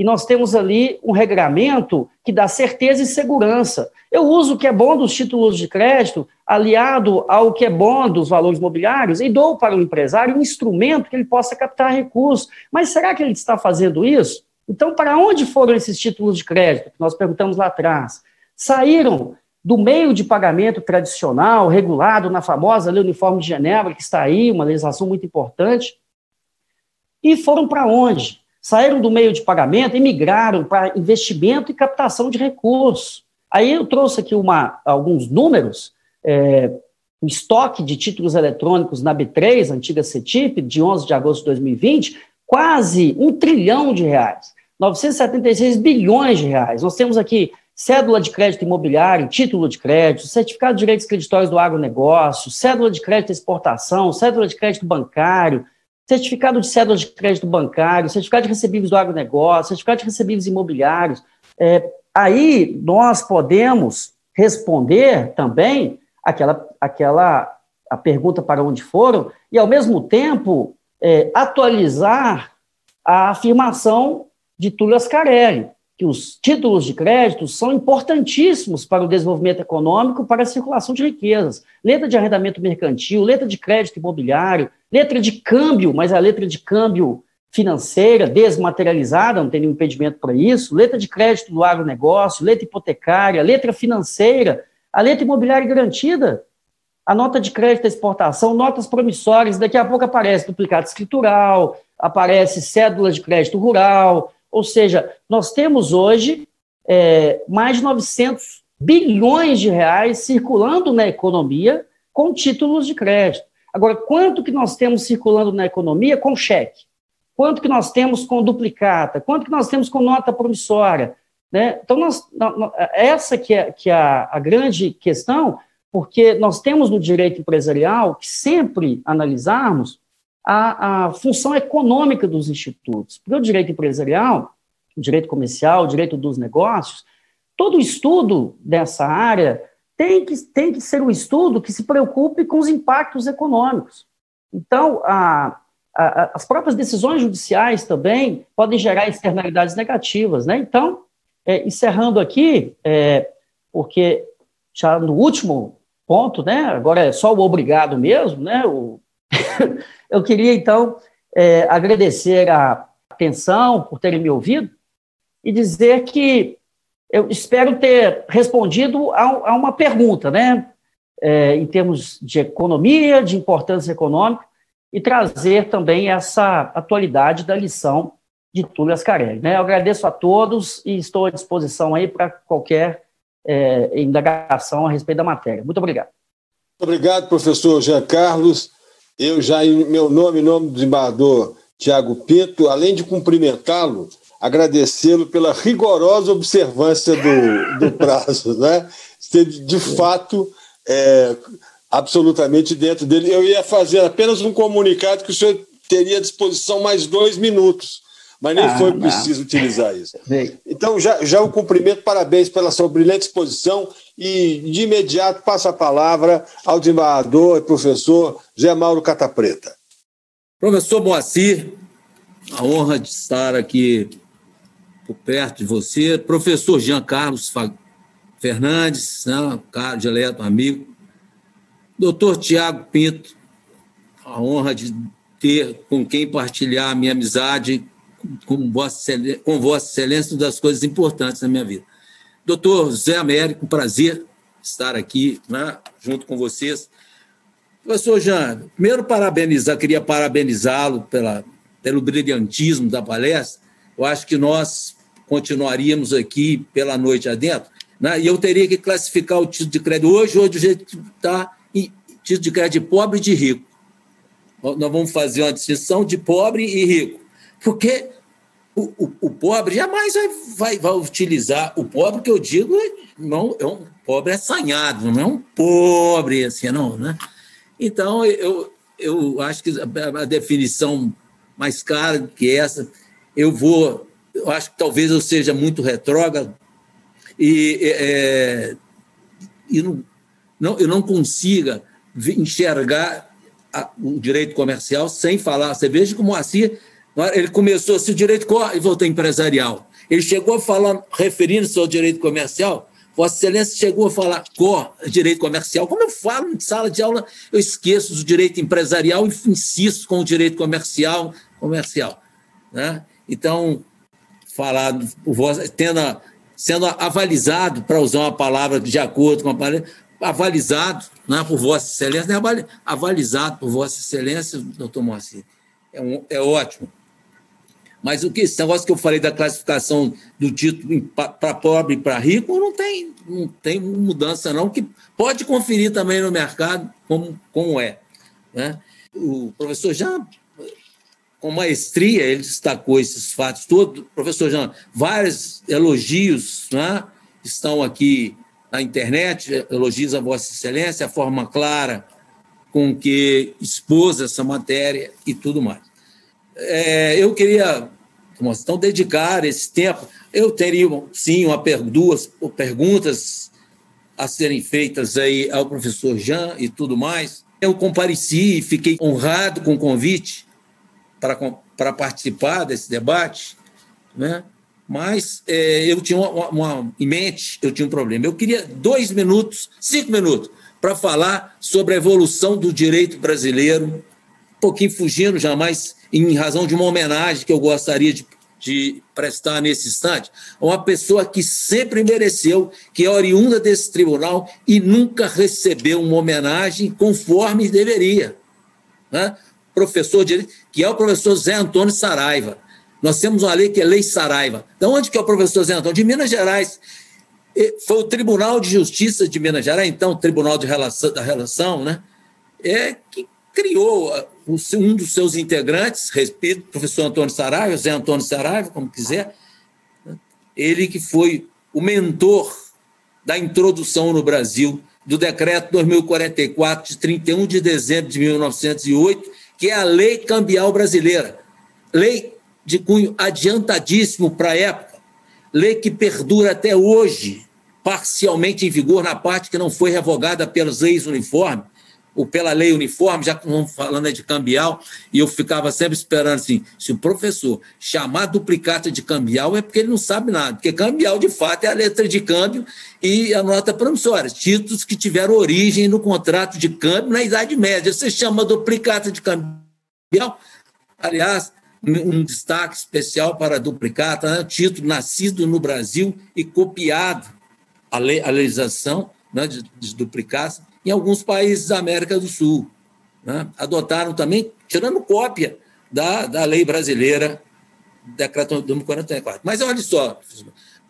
e nós temos ali um regramento que dá certeza e segurança. Eu uso o que é bom dos títulos de crédito, aliado ao que é bom dos valores mobiliários, e dou para o empresário um instrumento que ele possa captar recursos. Mas será que ele está fazendo isso? Então, para onde foram esses títulos de crédito? Nós perguntamos lá atrás. Saíram do meio de pagamento tradicional, regulado na famosa Lei Uniforme de Genebra, que está aí, uma legislação muito importante, e foram para onde? Saíram do meio de pagamento e migraram para investimento e captação de recursos. Aí eu trouxe aqui uma, alguns números, é, o estoque de títulos eletrônicos na B3, antiga CETIP, de 11 de agosto de 2020, quase um trilhão de reais, 976 bilhões de reais. Nós temos aqui cédula de crédito imobiliário, título de crédito, certificado de direitos creditórios do agronegócio, cédula de crédito exportação, cédula de crédito bancário, certificado de cédula de crédito bancário, certificado de recebíveis do agronegócio, certificado de recebíveis imobiliários. É, aí nós podemos responder também aquela, aquela a pergunta para onde foram e, ao mesmo tempo, é, atualizar a afirmação de Túlio Ascarelli, que os títulos de crédito são importantíssimos para o desenvolvimento econômico, para a circulação de riquezas. Letra de arrendamento mercantil, letra de crédito imobiliário, letra de câmbio, mas a letra de câmbio financeira, desmaterializada, não tem nenhum impedimento para isso, letra de crédito do agronegócio, letra hipotecária, letra financeira, a letra imobiliária garantida, a nota de crédito à exportação, notas promissórias, daqui a pouco aparece duplicado escritural, aparece cédula de crédito rural, ou seja, nós temos hoje é, mais de 900 bilhões de reais circulando na economia com títulos de crédito. Agora, quanto que nós temos circulando na economia com cheque? Quanto que nós temos com duplicata? Quanto que nós temos com nota promissória? Né? Então, nós, essa que é, que é a, grande questão, porque nós temos no direito empresarial que sempre analisarmos a, a função econômica dos institutos. Porque o direito empresarial, o direito comercial, o direito dos negócios, todo estudo dessa área tem que, tem que ser um estudo que se preocupe com os impactos econômicos. Então, a, a, as próprias decisões judiciais também podem gerar externalidades negativas. Né? Então, é, encerrando aqui, é, porque já no último ponto, né? Agora é só o obrigado mesmo, né? O... *laughs* eu queria, então, é, agradecer a atenção por terem me ouvido e dizer que eu espero ter respondido a, a uma pergunta, né? É, em termos de economia, de importância econômica, e trazer também essa atualidade da lição de Túlio Ascarelli. Né? Eu agradeço a todos e estou à disposição aí para qualquer é, indagação a respeito da matéria. Muito obrigado. Obrigado, professor Jean Carlos. eu já, em meu nome, em nome do desembargador Tiago Pinto, além de cumprimentá-lo, agradecê-lo pela rigorosa observância do, do *laughs* prazo. Né? Esteve, de fato, é, absolutamente dentro dele. Eu ia fazer apenas um comunicado que o senhor teria à disposição mais dois minutos, mas nem ah, foi preciso não. utilizar isso. *laughs* Então, já, já o cumprimento, parabéns pela sua brilhante exposição e, de imediato, passo a palavra ao desembargador e professor Zé Mauro Catapreta. Professor Moacir, a honra de estar aqui por perto de você. Professor Jean Carlos Fernandes, né, caro dileto, amigo. Doutor Tiago Pinto, a honra de ter com quem partilhar a minha amizade com Vossa, com Vossa Excelência, uma das coisas importantes na minha vida. Doutor Zé Américo, um prazer estar aqui né, junto com vocês. Professor Jean, primeiro parabenizar, queria parabenizá-lo pela, pelo brilhantismo da palestra. Eu acho que nós continuaríamos aqui pela noite adentro, né? e eu teria que classificar o título de crédito hoje, hoje do jeito que está, título de crédito de pobre e de rico. Nós vamos fazer uma distinção de pobre e rico, porque o, o, o pobre jamais vai, vai, vai, utilizar, o pobre que eu digo não, é um pobre assanhado, não é um pobre assim, não, né? Então, eu, eu acho que a, definição mais cara que essa, eu vou eu acho que talvez eu seja muito retrógrado e, é, e não, não, eu não consiga enxergar a, o direito comercial sem falar. Você veja como assim, ele começou assim, o direito e voltou empresarial. Ele chegou a falar, referindo-se ao direito comercial, Vossa Excelência chegou a falar cor, direito comercial. Como eu falo em sala de aula, eu esqueço do direito empresarial e insisto com o direito comercial. comercial né? Então, vós, tendo, sendo avalizado, para usar uma palavra de acordo com a palavra, avalizado né, por Vossa Excelência, né, avalizado por Vossa Excelência, doutor Moacir. É, um, é ótimo. Mas o que esse negócio que eu falei da classificação do título para pobre e para rico não tem, não tem mudança, não, que pode conferir também no mercado como, como é. Né? O professor já com maestria, ele destacou esses fatos todos. Professor Jean, vários elogios né, estão aqui na internet, elogios a Vossa Excelência, a forma clara com que expôs essa matéria e tudo mais. É, eu queria, então, dedicar esse tempo. Eu teria, sim, uma, duas perguntas a serem feitas aí ao professor Jean e tudo mais. Eu compareci e fiquei honrado com o convite para participar desse debate, né? mas é, eu tinha uma, uma, em mente, eu tinha um problema. Eu queria dois minutos, cinco minutos, para falar sobre a evolução do direito brasileiro, um pouquinho fugindo jamais, em razão de uma homenagem que eu gostaria de, de prestar nesse instante, a uma pessoa que sempre mereceu, que é oriunda desse tribunal e nunca recebeu uma homenagem conforme deveria. Né? Professor de que é o professor Zé Antônio Saraiva. Nós temos uma lei que é Lei Saraiva. De onde que é o professor Zé Antônio? De Minas Gerais. Foi o Tribunal de Justiça de Minas Gerais, então, o Tribunal de Relação, da Relação, né? É, que criou uh, um dos seus integrantes, repito, professor Antônio Saraiva, Zé Antônio Saraiva, como quiser, ele que foi o mentor da introdução no Brasil do decreto 2044, de 31 de dezembro de 1908, que é a lei cambial brasileira. Lei de cunho adiantadíssimo para a época, lei que perdura até hoje, parcialmente em vigor na parte que não foi revogada pelas leis uniformes, ou pela lei uniforme, já falando de cambial, e eu ficava sempre esperando assim, se o professor chamar duplicata de cambial é porque ele não sabe nada, porque cambial, de fato, é a letra de câmbio e a nota promissória, títulos que tiveram origem no contrato de câmbio na Idade Média. Você chama duplicata de cambial? Aliás, um destaque especial para a duplicata, né? título nascido no Brasil e copiado a, lei, a legislação né, de, de duplicata em alguns países da América do Sul. Né? Adotaram também, tirando cópia da, da lei brasileira, decreto número 44. Mas olha só,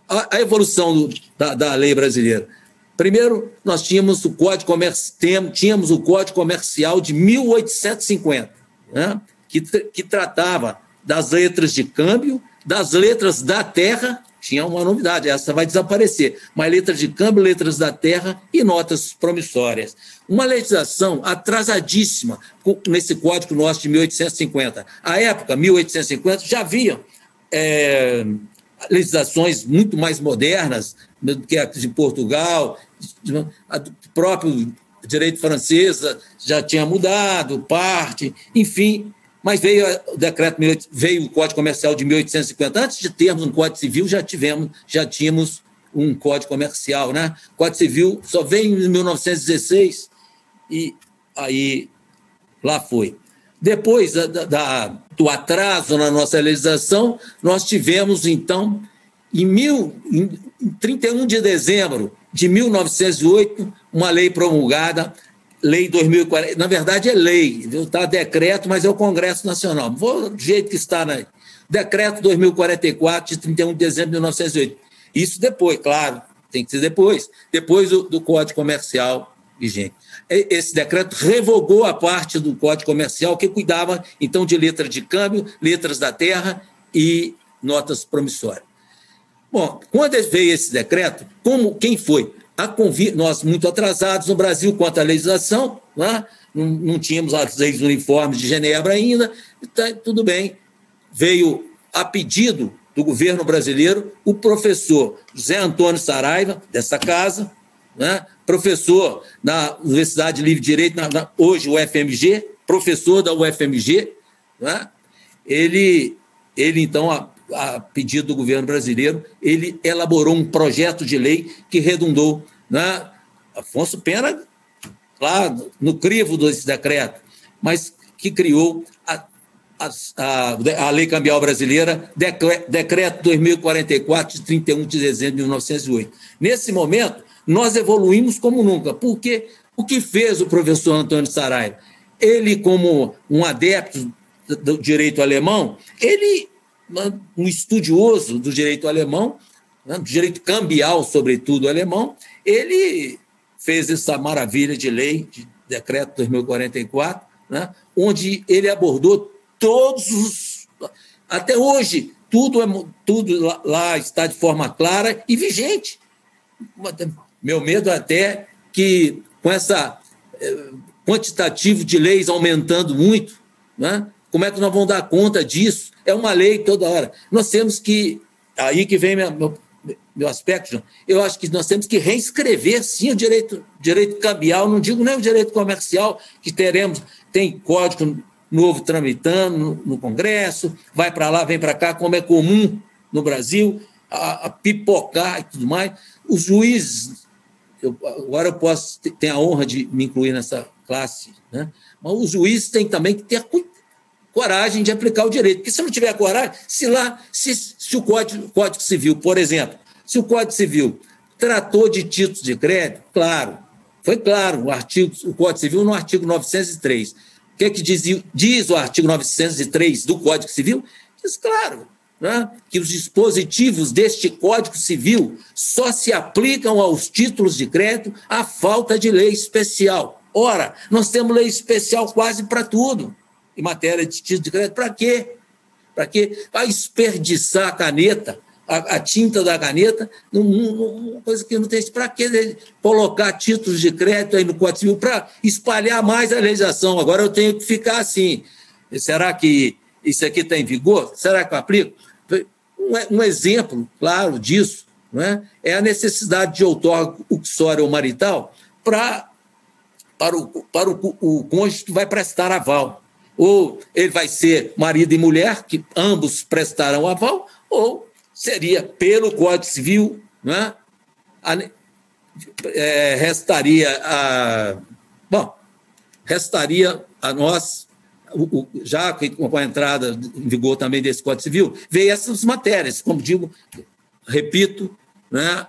a, a evolução do, da, da lei brasileira. Primeiro, nós tínhamos o Código, Comerci... tínhamos o Código Comercial de 1850, né? que, que tratava das letras de câmbio, das letras da terra, tinha uma novidade, essa vai desaparecer, mas letras de câmbio, letras da terra e notas promissórias. Uma legislação atrasadíssima nesse código nosso de 1850. À época, 1850, já havia é, legislações muito mais modernas do que a de Portugal, o próprio direito francês já tinha mudado, parte, enfim, mas veio o decreto, veio o Código Comercial de 1850. Antes de termos um Código Civil, já tivemos, já tínhamos um Código Comercial, né? O Código Civil só veio em 1916 e aí lá foi. Depois da, da, do atraso na nossa legislação, nós tivemos, então, em, mil, em 31 de dezembro de 1908, uma lei promulgada Lei 2040, na verdade é lei, está decreto, mas é o Congresso Nacional. Vou do jeito que está na decreto 2044 de 31 de dezembro de 1908. Isso depois, claro, tem que ser depois, depois do, do Código Comercial vigente. Esse decreto revogou a parte do Código Comercial que cuidava então de letras de câmbio, letras da terra e notas promissórias. Bom, quando veio esse decreto, como quem foi? Nós, muito atrasados no Brasil quanto à legislação, né? não, não tínhamos as leis uniformes de Genebra ainda, tá, tudo bem. Veio a pedido do governo brasileiro o professor José Antônio Saraiva, dessa casa, né? professor na Universidade Livre de Direito, na, na, hoje UFMG, professor da UFMG, né? ele, ele então, a, a pedido do governo brasileiro, ele elaborou um projeto de lei que redundou né? Afonso Pena, lá no crivo desse decreto, mas que criou a, a, a, Lei Cambial Brasileira, Decreto 2044, de 31 de dezembro de 1908. Nesse momento, nós evoluímos como nunca, porque o que fez o professor Antônio Saraiva? Ele, como um adepto do direito alemão, ele, um estudioso do direito alemão, né, do direito cambial, sobretudo alemão, ele fez essa maravilha de lei, de decreto 2044, né, onde ele abordou todos os. Até hoje, tudo, é, tudo lá está de forma clara e vigente. Meu medo é até que, com essa eh, quantitativo de leis aumentando muito, né, como é que nós vamos dar conta disso? É uma lei toda hora. Nós temos que. Aí que vem minha, aspecto, eu acho que nós temos que reescrever, sim, o direito, direito cambial, não digo nem o direito comercial, que teremos, tem código novo tramitando no, no Congresso, vai para lá, vem para cá, como é comum no Brasil, a, a, pipocar e tudo mais. Os juízes, eu, agora eu posso ter a honra de me incluir nessa classe, né? mas os juízes têm também que ter coragem de aplicar o direito, porque se não tiver coragem, se lá, se, se o Código, Código Civil, por exemplo, se o Código Civil tratou de títulos de crédito, claro, foi claro, o, artigo, o Código Civil no artigo 903. O que é que diz, diz o artigo 903 do Código Civil? Diz claro, né, que os dispositivos deste Código Civil só se aplicam aos títulos de crédito à falta de lei especial. Ora, nós temos lei especial quase para tudo em matéria de título de crédito. Para quê? Para quê? Para desperdiçar a caneta a, a tinta da caneta, uma coisa que não tem. Para que colocar títulos de crédito aí no Código Civil? Para espalhar mais a legislação. Agora eu tenho que ficar assim. Será que isso aqui está em vigor? Será que eu aplico? Um, um exemplo claro disso não é? é a necessidade de outorga uxória ou marital para, para, o, para o, o cônjuge que vai prestar aval. Ou ele vai ser marido e mulher, que ambos prestarão aval, ou seria pelo Código Civil, né? A, é, restaria a. Bom, restaria a nós, o, o, já com a entrada em vigor também desse Código Civil, veio essas matérias, como digo, repito, né,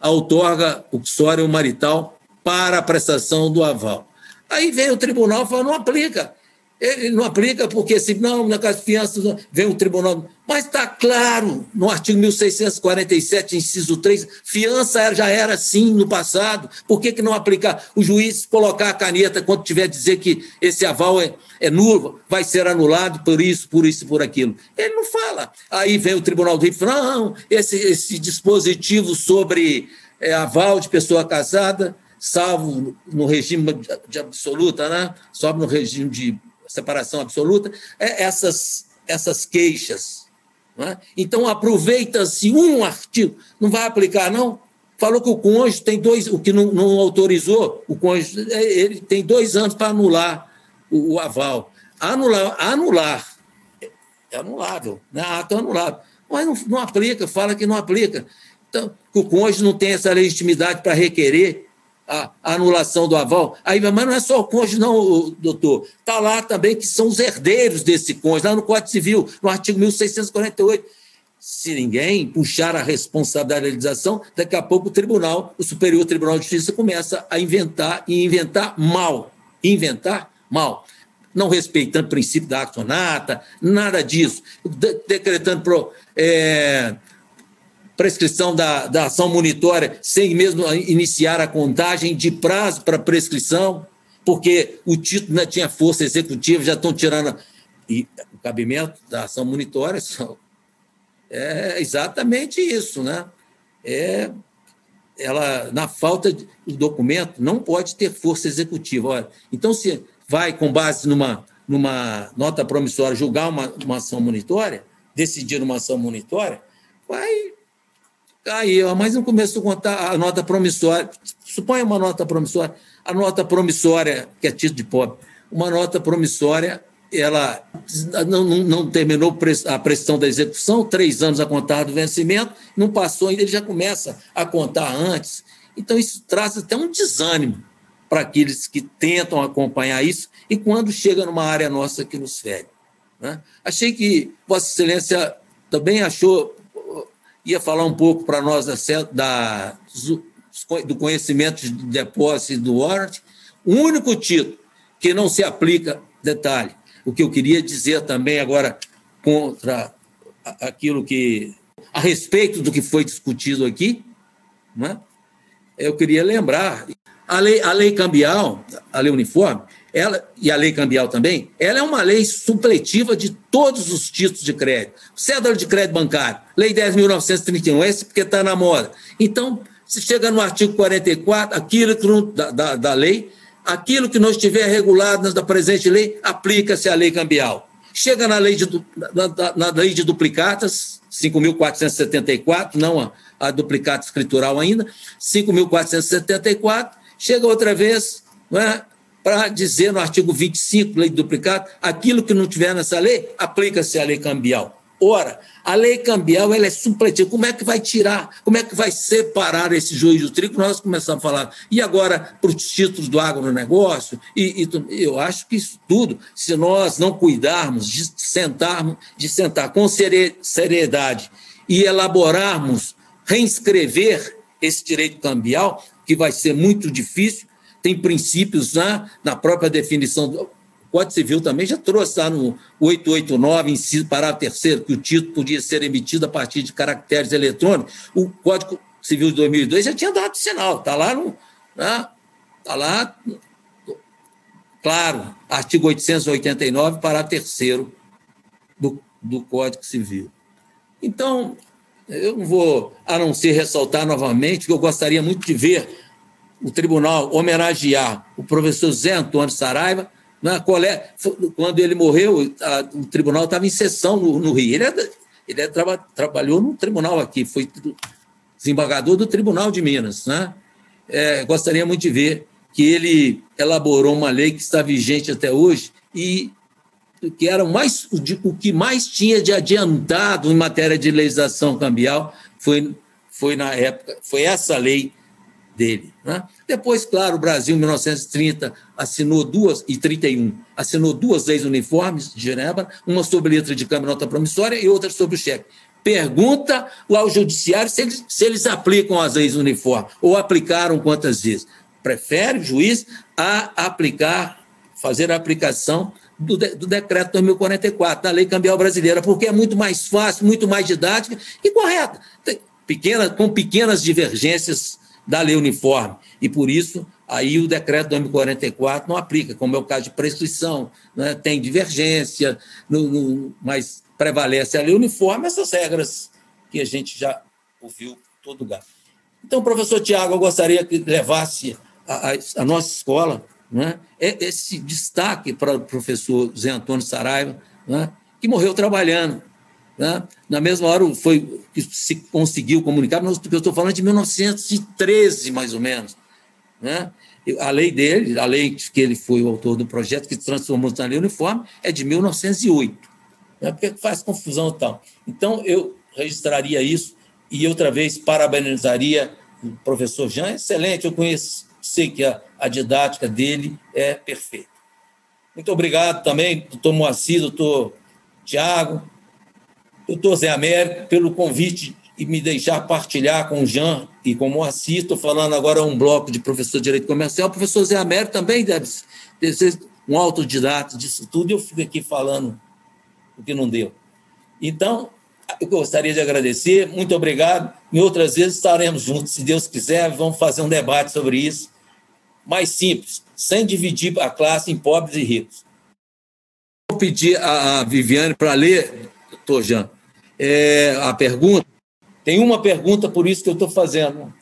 a outorga uxório marital para a prestação do aval. Aí veio o tribunal e falou, não aplica. Ele não aplica porque, se não, na casa de fiança, vem o tribunal. Mas está claro, no artigo 1647, inciso 3, fiança já era assim no passado. Por que, que não aplicar? O juiz colocar a caneta quando tiver dizer que esse aval é, é nulo, vai ser anulado por isso, por isso por aquilo. Ele não fala. Aí vem o Tribunal do Rio não, esse, esse dispositivo sobre é, aval de pessoa casada, salvo no regime de absoluta, né? Só no regime de separação absoluta, é essas, essas queixas. É? Então, aproveita-se um artigo, não vai aplicar, não? Falou que o cônjuge tem dois, o que não, não autorizou, o cônjuge, é, ele tem dois anos para anular o, o, aval. Anular, anular é anulável, né? ato anulável. Mas não, não aplica, fala que não aplica. Então, o cônjuge não tem essa legitimidade para requerer a, anulação do aval. Aí, mas não é só o cônjuge, não, doutor. Está lá também que são os herdeiros desse cônjuge, lá no Código Civil, no artigo 1648. Se ninguém puxar a responsabilização, daqui a pouco o tribunal, o Superior Tribunal de Justiça, começa a inventar e inventar mal. Inventar mal. Não respeitando o princípio da accionata, nada disso. De, decretando pro, é, prescrição da, da ação monitória sem mesmo iniciar a contagem de prazo para prescrição, porque o título não tinha força executiva, já estão tirando. E o cabimento da ação monitória é exatamente isso, né? É, ela, na falta de documento, não pode ter força executiva. Olha, então, se vai, com base numa, numa nota promissória, julgar uma, uma ação monitória, decidir uma ação monitória, vai Aí, mas no começo a contar a nota promissória. Suponha uma nota promissória. A nota promissória, que é título de pobre, uma nota promissória, ela não, não, não terminou a prestação da execução, três anos a contar do vencimento, não passou ainda, ele já começa a contar antes. Então, isso traz até um desânimo para aqueles que tentam acompanhar isso e quando chega numa área nossa que nos fere. Né? Achei que Vossa Excelência também achou ia falar um pouco para nós da, da, do conhecimento de depósito do warrant. O único título que não se aplica, detalhe, o que eu queria dizer também agora contra aquilo que. a respeito do que foi discutido aqui, né? eu queria lembrar. A lei, a lei cambial, a lei uniforme, ela, e a lei cambial também, ela é uma lei supletiva de todos os títulos de crédito. Cédula de crédito bancário, lei 10.931, esse porque está na moda. Então, se chega no artigo 44, aquilo que da, da, da, lei, aquilo que não estiver regulado na presente lei, aplica-se à lei cambial. Chega na lei de, na, na lei de duplicatas, 5.474, não a, a duplicata escritural ainda, 5.474, chega outra vez, não é? Para dizer no artigo 25, lei de duplicado, aquilo que não tiver nessa lei, aplica-se à lei cambial. Ora, a lei cambial ela é supletiva. Como é que vai tirar? Como é que vai separar esse joio do trigo? Nós começamos a falar. E agora, para os títulos do agronegócio? E, e eu acho que isso tudo, se nós não cuidarmos de sentarmos, de sentar com seriedade e elaborarmos, reinscrever esse direito cambial, que vai ser muito difícil, tem princípios na, na própria definição do Código Civil também já trouxe lá no 889, inciso parágrafo terceiro, que o título podia ser emitido a partir de caracteres eletrônicos. O Código Civil de 2002 já tinha dado sinal, está lá no. Está né? lá, claro, artigo 889, parágrafo terceiro do, do Código Civil. Então, eu não vou, a não ser ressaltar novamente, que eu gostaria muito de ver o tribunal homenagear o professor Zé Antônio Saraiva. Na né, colé... Quando ele morreu, a, o tribunal estava em sessão no, no Rio. Ele, é, ele é, traba, trabalhou no tribunal aqui, foi desembargador do Tribunal de Minas. Né? É, gostaria muito de ver que ele elaborou uma lei que está vigente até hoje e que era o, mais, o que mais tinha de adiantado em matéria de legislação cambial foi, foi na época, foi essa lei dele. Né? Depois, claro, o Brasil, em 1930, assinou duas, e 31, assinou duas leis uniformes de Genebra, uma sobre letra de câmbio nota promissória e outra sobre o cheque. Pergunta ao judiciário se eles, se eles aplicam as leis uniformes, ou aplicaram quantas vezes. Prefere o juiz a aplicar, fazer a aplicação do, de, do decreto 2044, da lei cambial brasileira, porque é muito mais fácil, muito mais didática e correta, pequena, com pequenas divergências da lei uniforme. E por isso, aí o decreto 2044 não aplica, como é o caso de prescrição, né? tem divergência, no, no, mas prevalece a lei uniforme, essas regras que a gente já ouviu todo lugar. Então, professor Tiago, eu gostaria que levasse a, a, a nossa escola né, esse destaque para o professor Zé Antônio Saraiva, né, que morreu trabalhando. Né? Na mesma hora foi que se conseguiu comunicar, eu estou falando de 1913, mais ou menos. Né? A lei dele, a lei que ele foi o autor do projeto, que transformou na lei uniforme, é de 1908. Né? Porque faz confusão e tal. Então, eu registraria isso e outra vez parabenizaria o professor Jean, excelente, eu conheço, sei que a, a didática dele é perfeita. Muito obrigado também, doutor Moacir, doutor Tiago, doutor Zé Américo, pelo convite e me deixar partilhar com o Jean e com o Moacir. Estou falando agora um bloco de professor de Direito Comercial. O professor Zé Américo também deve ser um autodidata disso tudo, e eu fico aqui falando o que não deu. Então, eu gostaria de agradecer, muito obrigado. Em outras vezes estaremos juntos, se Deus quiser, vamos fazer um debate sobre isso. Mais simples, sem dividir a classe em pobres e ricos. Vou pedir a Viviane para ler, doutor Jean, é, a pergunta. Tem uma pergunta, por isso que eu estou fazendo.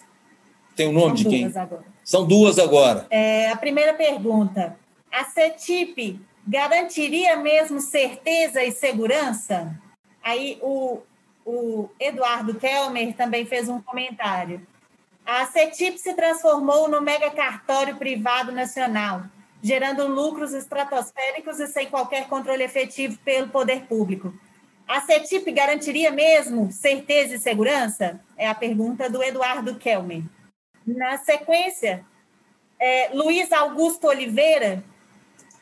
Tem o nome São de quem? Agora. São duas agora. É, a primeira pergunta. A CETIP garantiria mesmo certeza e segurança? Aí o, o Eduardo Kelmer também fez um comentário. A CETIP se transformou no mega cartório privado nacional, gerando lucros estratosféricos e sem qualquer controle efetivo pelo poder público. A CETIP garantiria mesmo certeza e segurança? É a pergunta do Eduardo Kelmer. Na sequência, é, Luiz Augusto Oliveira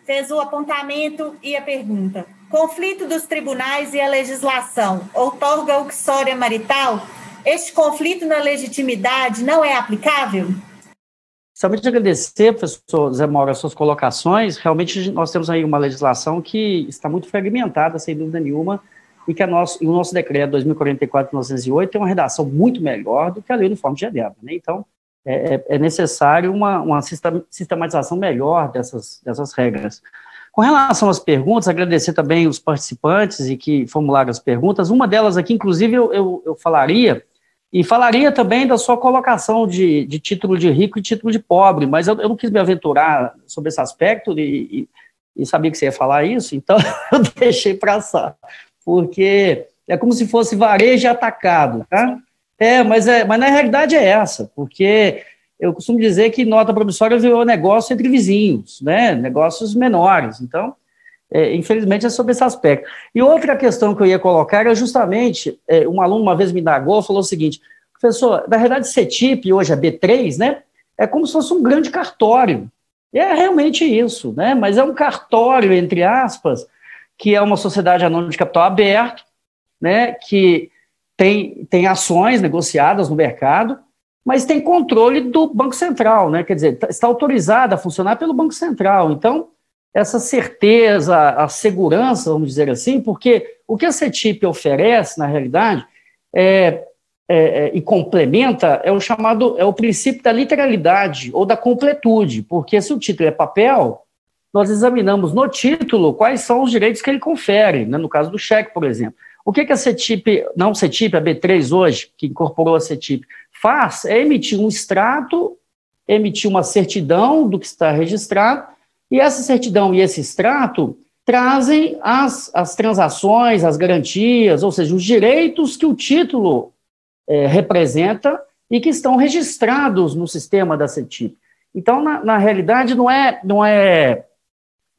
fez o apontamento e a pergunta. Conflito dos tribunais e a legislação outorga uxória marital? Este conflito na legitimidade não é aplicável? Somente agradecer, professor Zé Mauro, as suas colocações. Realmente, nós temos aí uma legislação que está muito fragmentada, sem dúvida nenhuma, e que nosso, o nosso decreto 2044-1908 tem uma redação muito melhor do que a lei uniforme de Genebra. Né? Então, é, é, é necessário uma, uma sistematização melhor dessas, dessas regras. Com relação às perguntas, agradecer também os participantes e que formularam as perguntas. Uma delas aqui, inclusive, eu, eu, eu falaria, e falaria também da sua colocação de, de, título de rico e título de pobre, mas eu, eu não quis me aventurar sobre esse aspecto e, e, e sabia que você ia falar isso, então *laughs* eu deixei passar, porque é como se fosse varejo atacado, tá? É, mas, é, mas na realidade é essa, porque eu costumo dizer que nota promissória virou negócio entre vizinhos, né? negócios menores. Então, é, infelizmente, é sobre esse aspecto. E outra questão que eu ia colocar era justamente, é, um aluno uma vez me indagou, falou o seguinte, professor, na realidade, CETIP, hoje é B3, né? É como se fosse um grande cartório. É realmente isso, né? Mas é um cartório, entre aspas, que é uma sociedade anônima de capital aberto, né? Que tem, tem ações negociadas no mercado, mas tem controle do Banco Central, né? Quer dizer, tá, está autorizada a funcionar pelo Banco Central. Então, essa certeza, a segurança, vamos dizer assim, porque o que a CETIP oferece, na realidade, é, é, é, e complementa é o chamado é o princípio da literalidade ou da completude, porque se o título é papel, nós examinamos no título quais são os direitos que ele confere, né? no caso do cheque, por exemplo. O que, que a CETIP, não CETIP, a B3 hoje, que incorporou a CETIP, faz é emitir um extrato, emitir uma certidão do que está registrado, e essa certidão e esse extrato trazem as, as transações, as garantias, ou seja, os direitos que o título é, representa e que estão registrados no sistema da CETIP. Então, na, na realidade, não é, não é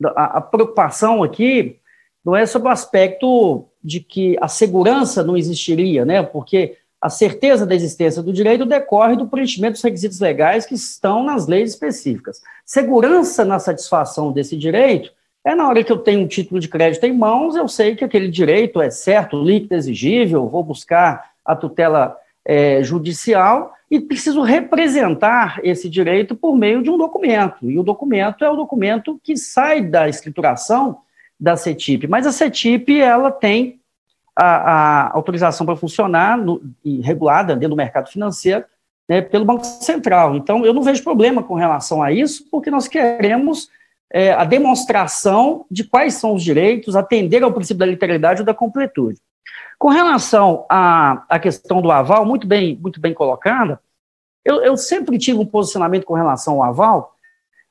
a, a, preocupação aqui não é sobre o aspecto de que a segurança não existiria, né? Porque a certeza da existência do direito decorre do preenchimento dos requisitos legais que estão nas leis específicas. Segurança na satisfação desse direito é na hora que eu tenho um título de crédito em mãos, eu sei que aquele direito é certo, líquido, exigível, vou buscar a tutela é, judicial e preciso representar esse direito por meio de um documento. E o documento é o documento que sai da escrituração da CETIP, mas a CETIP ela tem a, a autorização para funcionar no, regulada dentro do mercado financeiro né, pelo Banco Central. Então, eu não vejo problema com relação a isso, porque nós queremos é, a demonstração de quais são os direitos, atender ao princípio da literalidade ou da completude. Com relação à, à questão do aval, muito bem, muito bem colocada, eu, eu sempre tive um posicionamento com relação ao aval,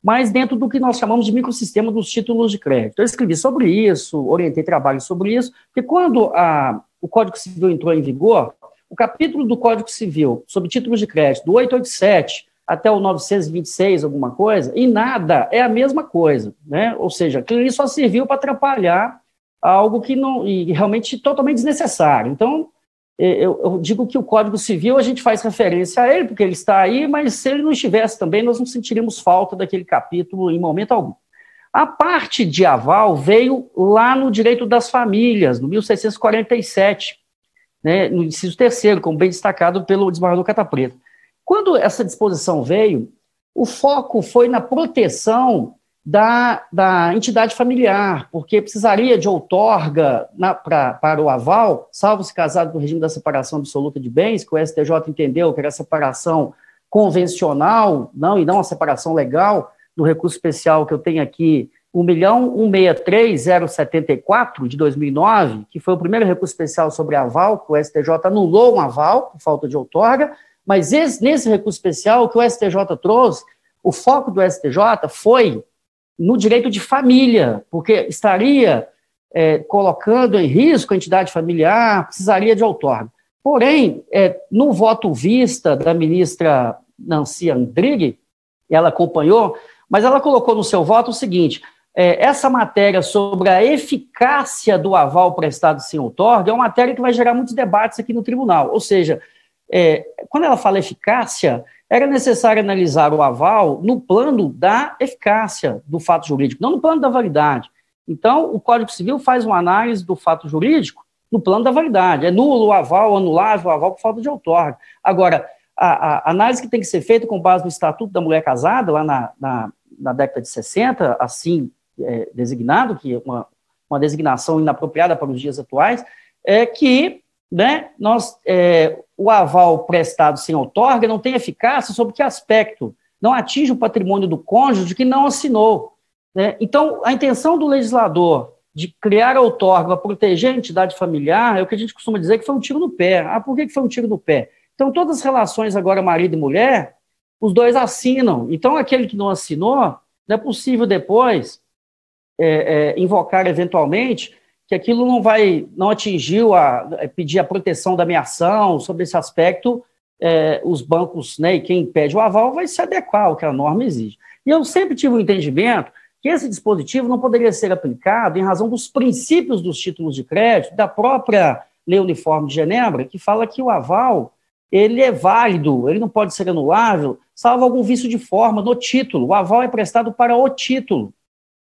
mas dentro do que nós chamamos de microsistema dos títulos de crédito. Eu escrevi sobre isso, orientei trabalho sobre isso, porque quando a, o Código Civil entrou em vigor, o capítulo do Código Civil sobre títulos de crédito, do 887 até o 926, alguma coisa, e nada é a mesma coisa, né? Ou seja, aquilo só serviu para atrapalhar algo que não, e realmente totalmente desnecessário. Então, eu, eu, digo que o Código Civil a gente faz referência a ele, porque ele está aí, mas se ele não estivesse também, nós não sentiríamos falta daquele capítulo em momento algum. A parte de aval veio lá no direito das famílias, no 1647, né, no inciso terceiro, como bem destacado pelo desembargador Cata Preta. Quando essa disposição veio, o foco foi na proteção da, da entidade familiar, porque precisaria de outorga na, pra, para o aval, salvo se casado no regime da separação absoluta de bens, que o STJ entendeu que era separação convencional, não, e não a separação legal, do recurso especial que eu tenho aqui, 1.163.074 de 2009, que foi o primeiro recurso especial sobre aval, que o STJ anulou um aval por falta de outorga, mas esse, nesse recurso especial que o STJ trouxe, o foco do STJ foi no direito de família, porque estaria é, colocando em risco a entidade familiar, precisaria de outorga. Porém, é, no voto vista da ministra Nancy Andrighi, ela acompanhou, mas ela colocou no seu voto o seguinte: é, essa matéria sobre a eficácia do aval prestado sem outorga é uma matéria que vai gerar muitos debates aqui no tribunal. Ou seja, é, quando ela fala eficácia, era necessário analisar o aval no plano da eficácia do fato jurídico, não no plano da validade. Então, o Código Civil faz uma análise do fato jurídico no plano da validade. É nulo o aval, anulável o aval por falta de outorga. Agora, a, a, análise que tem que ser feita com base no Estatuto da Mulher Casada, lá na, na, na década de 60, assim é, designado, que é uma, uma designação inapropriada para os dias atuais, é que né, nós, é, o aval prestado sem outorga não tem eficácia sobre que aspecto? Não atinge o patrimônio do cônjuge que não assinou. Né? Então, a intenção do legislador de criar a outorga para proteger a entidade familiar é o que a gente costuma dizer que foi um tiro no pé. Ah, por que foi um tiro no pé? Então, todas as relações agora marido e mulher, os dois assinam. Então, aquele que não assinou, não é possível depois é, é, invocar eventualmente que aquilo não vai, não atingiu a pedir a proteção da minha ação, sobre esse aspecto, é, os bancos, né, e quem pede o aval vai se adequar ao que a norma exige. E eu sempre tive o um entendimento que esse dispositivo não poderia ser aplicado em razão dos princípios dos títulos de crédito, da própria Lei Uniforme de Genebra, que fala que o aval ele é válido, ele não pode ser anulável, salvo algum vício de forma no título. O aval é prestado para o título.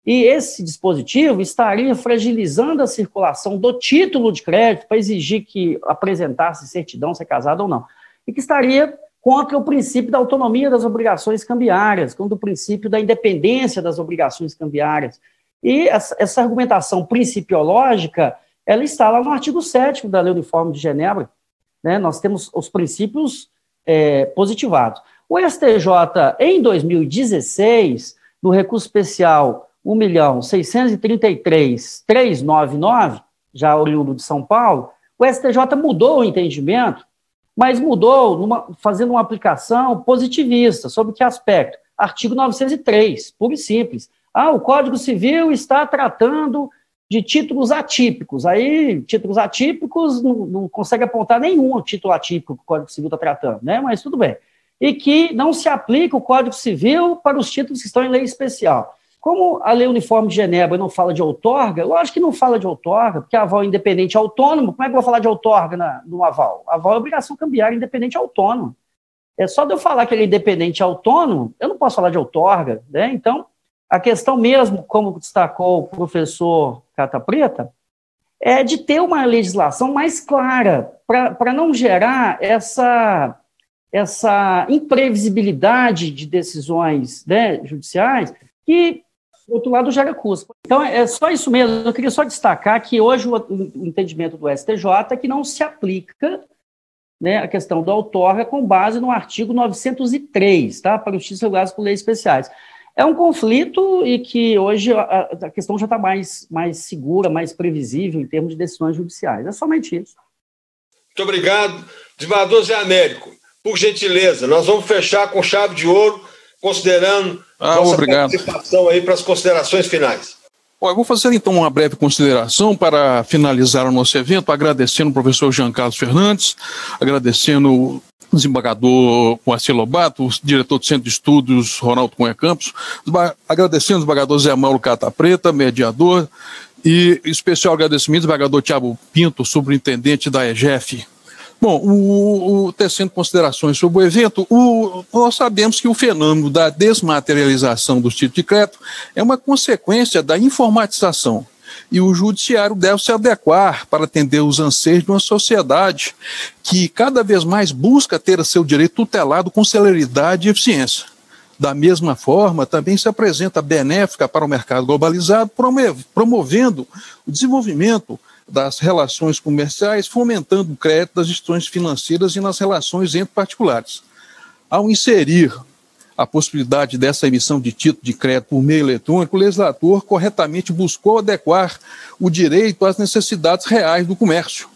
E esse dispositivo estaria fragilizando a circulação do título de crédito para exigir que apresentasse certidão se é casado ou não. E que estaria contra o princípio da autonomia das obrigações cambiárias, contra o princípio da independência das obrigações cambiárias. E essa, argumentação principiológica, ela está lá no artigo 7 da Lei Uniforme de Genebra. Né? Nós temos os princípios é, positivados. O STJ, em 2016, no recurso especial 1.633.399, já oriundo de São Paulo, o STJ mudou o entendimento, mas mudou numa, fazendo uma aplicação positivista. Sobre que aspecto? Artigo 903, puro e simples. Ah, o Código Civil está tratando de títulos atípicos. Aí, títulos atípicos, não, não consegue apontar nenhum título atípico que o Código Civil está tratando, né? Mas tudo bem. E que não se aplica o Código Civil para os títulos que estão em lei especial. Como a Lei Uniforme de Genebra não fala de outorga, lógico que não fala de outorga, porque aval é independente autônomo, como é que eu vou falar de outorga na, no aval? Aval é obrigação cambiária independente autônomo. É só de eu falar que ele é independente autônomo, eu não posso falar de outorga, né? Então, a questão mesmo, como destacou o professor Cata Preta, é de ter uma legislação mais clara, para não gerar essa, essa imprevisibilidade de decisões né, judiciais que outro lado gera custo. Então, é só isso mesmo. Eu queria só destacar que hoje o, entendimento do STJ é que não se aplica né, a questão do outorga com base no artigo 903, tá? Para títulos regulados por leis especiais. É um conflito e que hoje a, a questão já está mais, mais segura, mais previsível em termos de decisões judiciais. É somente isso. Muito obrigado. Desembargador Zé Américo, por gentileza, nós vamos fechar com chave de ouro, considerando ah, nossa obrigado. participação aí para as considerações finais. Bom, eu vou fazer então uma breve consideração para finalizar o nosso evento, agradecendo o professor Jean Carlos Fernandes, agradecendo o desembargador Moacir Lobato, o diretor do Centro de Estudos Ronaldo Cunha Campos, agradecendo o desembargador Zé Mauro Cata Preta, mediador, e especial agradecimento ao desembargador Tiago Pinto, superintendente da EGEF, Bom, o, o, tecendo considerações sobre o evento, o, nós sabemos que o fenômeno da desmaterialização dos títulos de crédito é uma consequência da informatização. E o judiciário deve se adequar para atender os anseios de uma sociedade que cada vez mais busca ter seu direito tutelado com celeridade e eficiência. Da mesma forma, também se apresenta benéfica para o mercado globalizado, promovendo o desenvolvimento das relações comerciais, fomentando o crédito das instituições financeiras e nas relações entre particulares. Ao inserir a possibilidade dessa emissão de título de crédito por meio eletrônico, o legislador corretamente buscou adequar o direito às necessidades reais do comércio,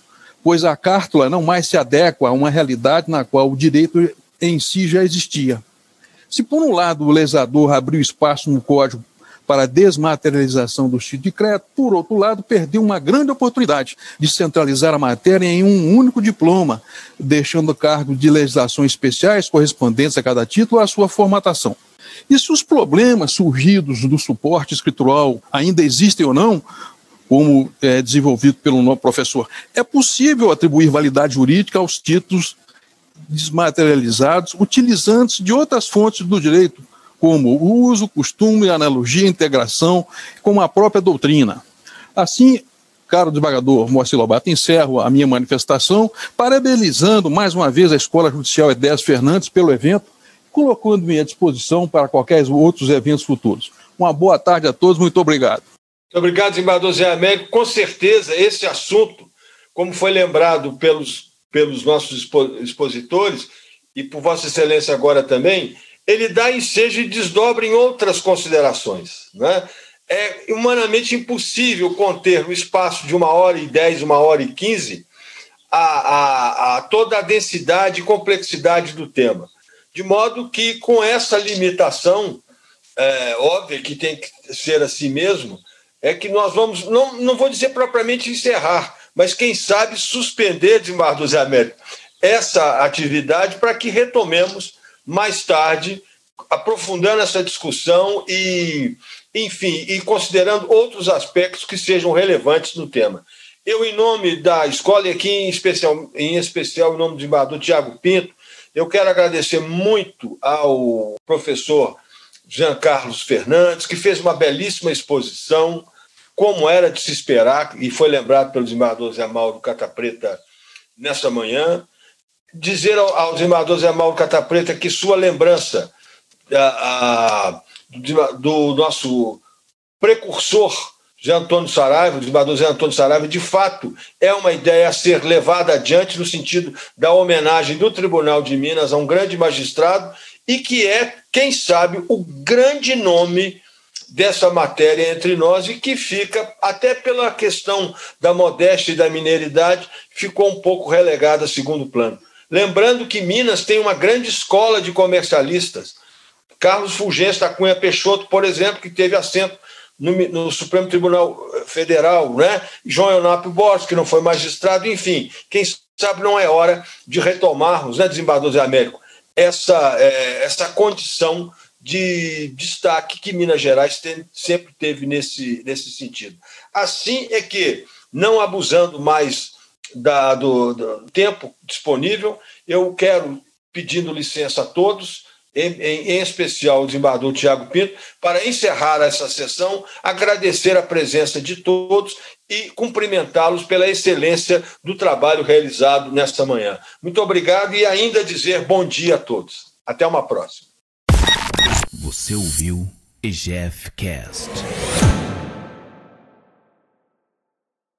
pois a cártula não mais se adequa a uma realidade na qual o direito em si já existia. Se, por um lado, o legislador abriu espaço no Código para a desmaterialização do título de crédito, por outro lado, perdeu uma grande oportunidade de centralizar a matéria em um único diploma, deixando o cargo de legislações especiais correspondentes a cada título à sua formatação. E se os problemas surgidos do suporte escritural ainda existem ou não, como é desenvolvido pelo nosso professor, é possível atribuir validade jurídica aos títulos desmaterializados utilizando-se de outras fontes do direito, como o uso, costume, analogia, integração, como a própria doutrina. Assim, caro desembargador Moacir Lobato, encerro a minha manifestação, parabenizando mais uma vez a Escola Judicial Edés Fernandes pelo evento, colocando-me à disposição para qualquer outros eventos futuros. Uma boa tarde a todos, muito obrigado. Muito obrigado, desembargador Zé Américo. Com certeza, esse assunto, como foi lembrado pelos, pelos nossos expositores, e por Vossa Excelência agora também, ele dá ensejo e desdobra em outras considerações. Né? É humanamente impossível conter no espaço de uma hora e dez, uma hora e quinze, a, a, a toda a densidade e complexidade do tema. De modo que, com essa limitação, é, óbvia que tem que ser assim mesmo, é que nós vamos, não, não vou dizer propriamente encerrar, mas quem sabe suspender, desembargador Zé Américo, essa atividade para que retomemos mais tarde, aprofundando essa discussão e, enfim, e considerando outros aspectos que sejam relevantes no tema. Eu, em nome da escola, e aqui em especial, em especial em nome do embaixador Tiago Pinto, eu quero agradecer muito ao professor Jean Carlos Fernandes, que fez uma belíssima exposição, como era de se esperar, e foi lembrado pelo desembargador Zé Mauro Catapreta nessa manhã dizer ao, ao desembargador Zé Mauro Catapreta que sua lembrança a, a, do, do, nosso precursor Zé Antônio Saraiva, desembargador Zé Antônio Saraiva, de fato é uma ideia a ser levada adiante no sentido da homenagem do Tribunal de Minas a um grande magistrado e que é, quem sabe, o grande nome dessa matéria entre nós e que fica, até pela questão da modéstia e da mineiridade, ficou um pouco relegada a segundo plano. Lembrando que Minas tem uma grande escola de comercialistas. Carlos Fulgêncio da Cunha Peixoto, por exemplo, que teve assento no, no, Supremo Tribunal Federal, né? João Eunápio Borges, que não foi magistrado, enfim, quem sabe não é hora de retomarmos, né, desembargador Zé Américo, essa, é, essa condição de destaque que Minas Gerais tem, sempre teve nesse, nesse sentido. Assim é que, não abusando mais da, do, do, tempo disponível, eu quero, pedindo licença a todos, em, em, em especial o desembargador Tiago Pinto, para encerrar essa sessão, agradecer a presença de todos e cumprimentá-los pela excelência do trabalho realizado nesta manhã. Muito obrigado e ainda dizer bom dia a todos. Até uma próxima. Você ouviu EGF Cast.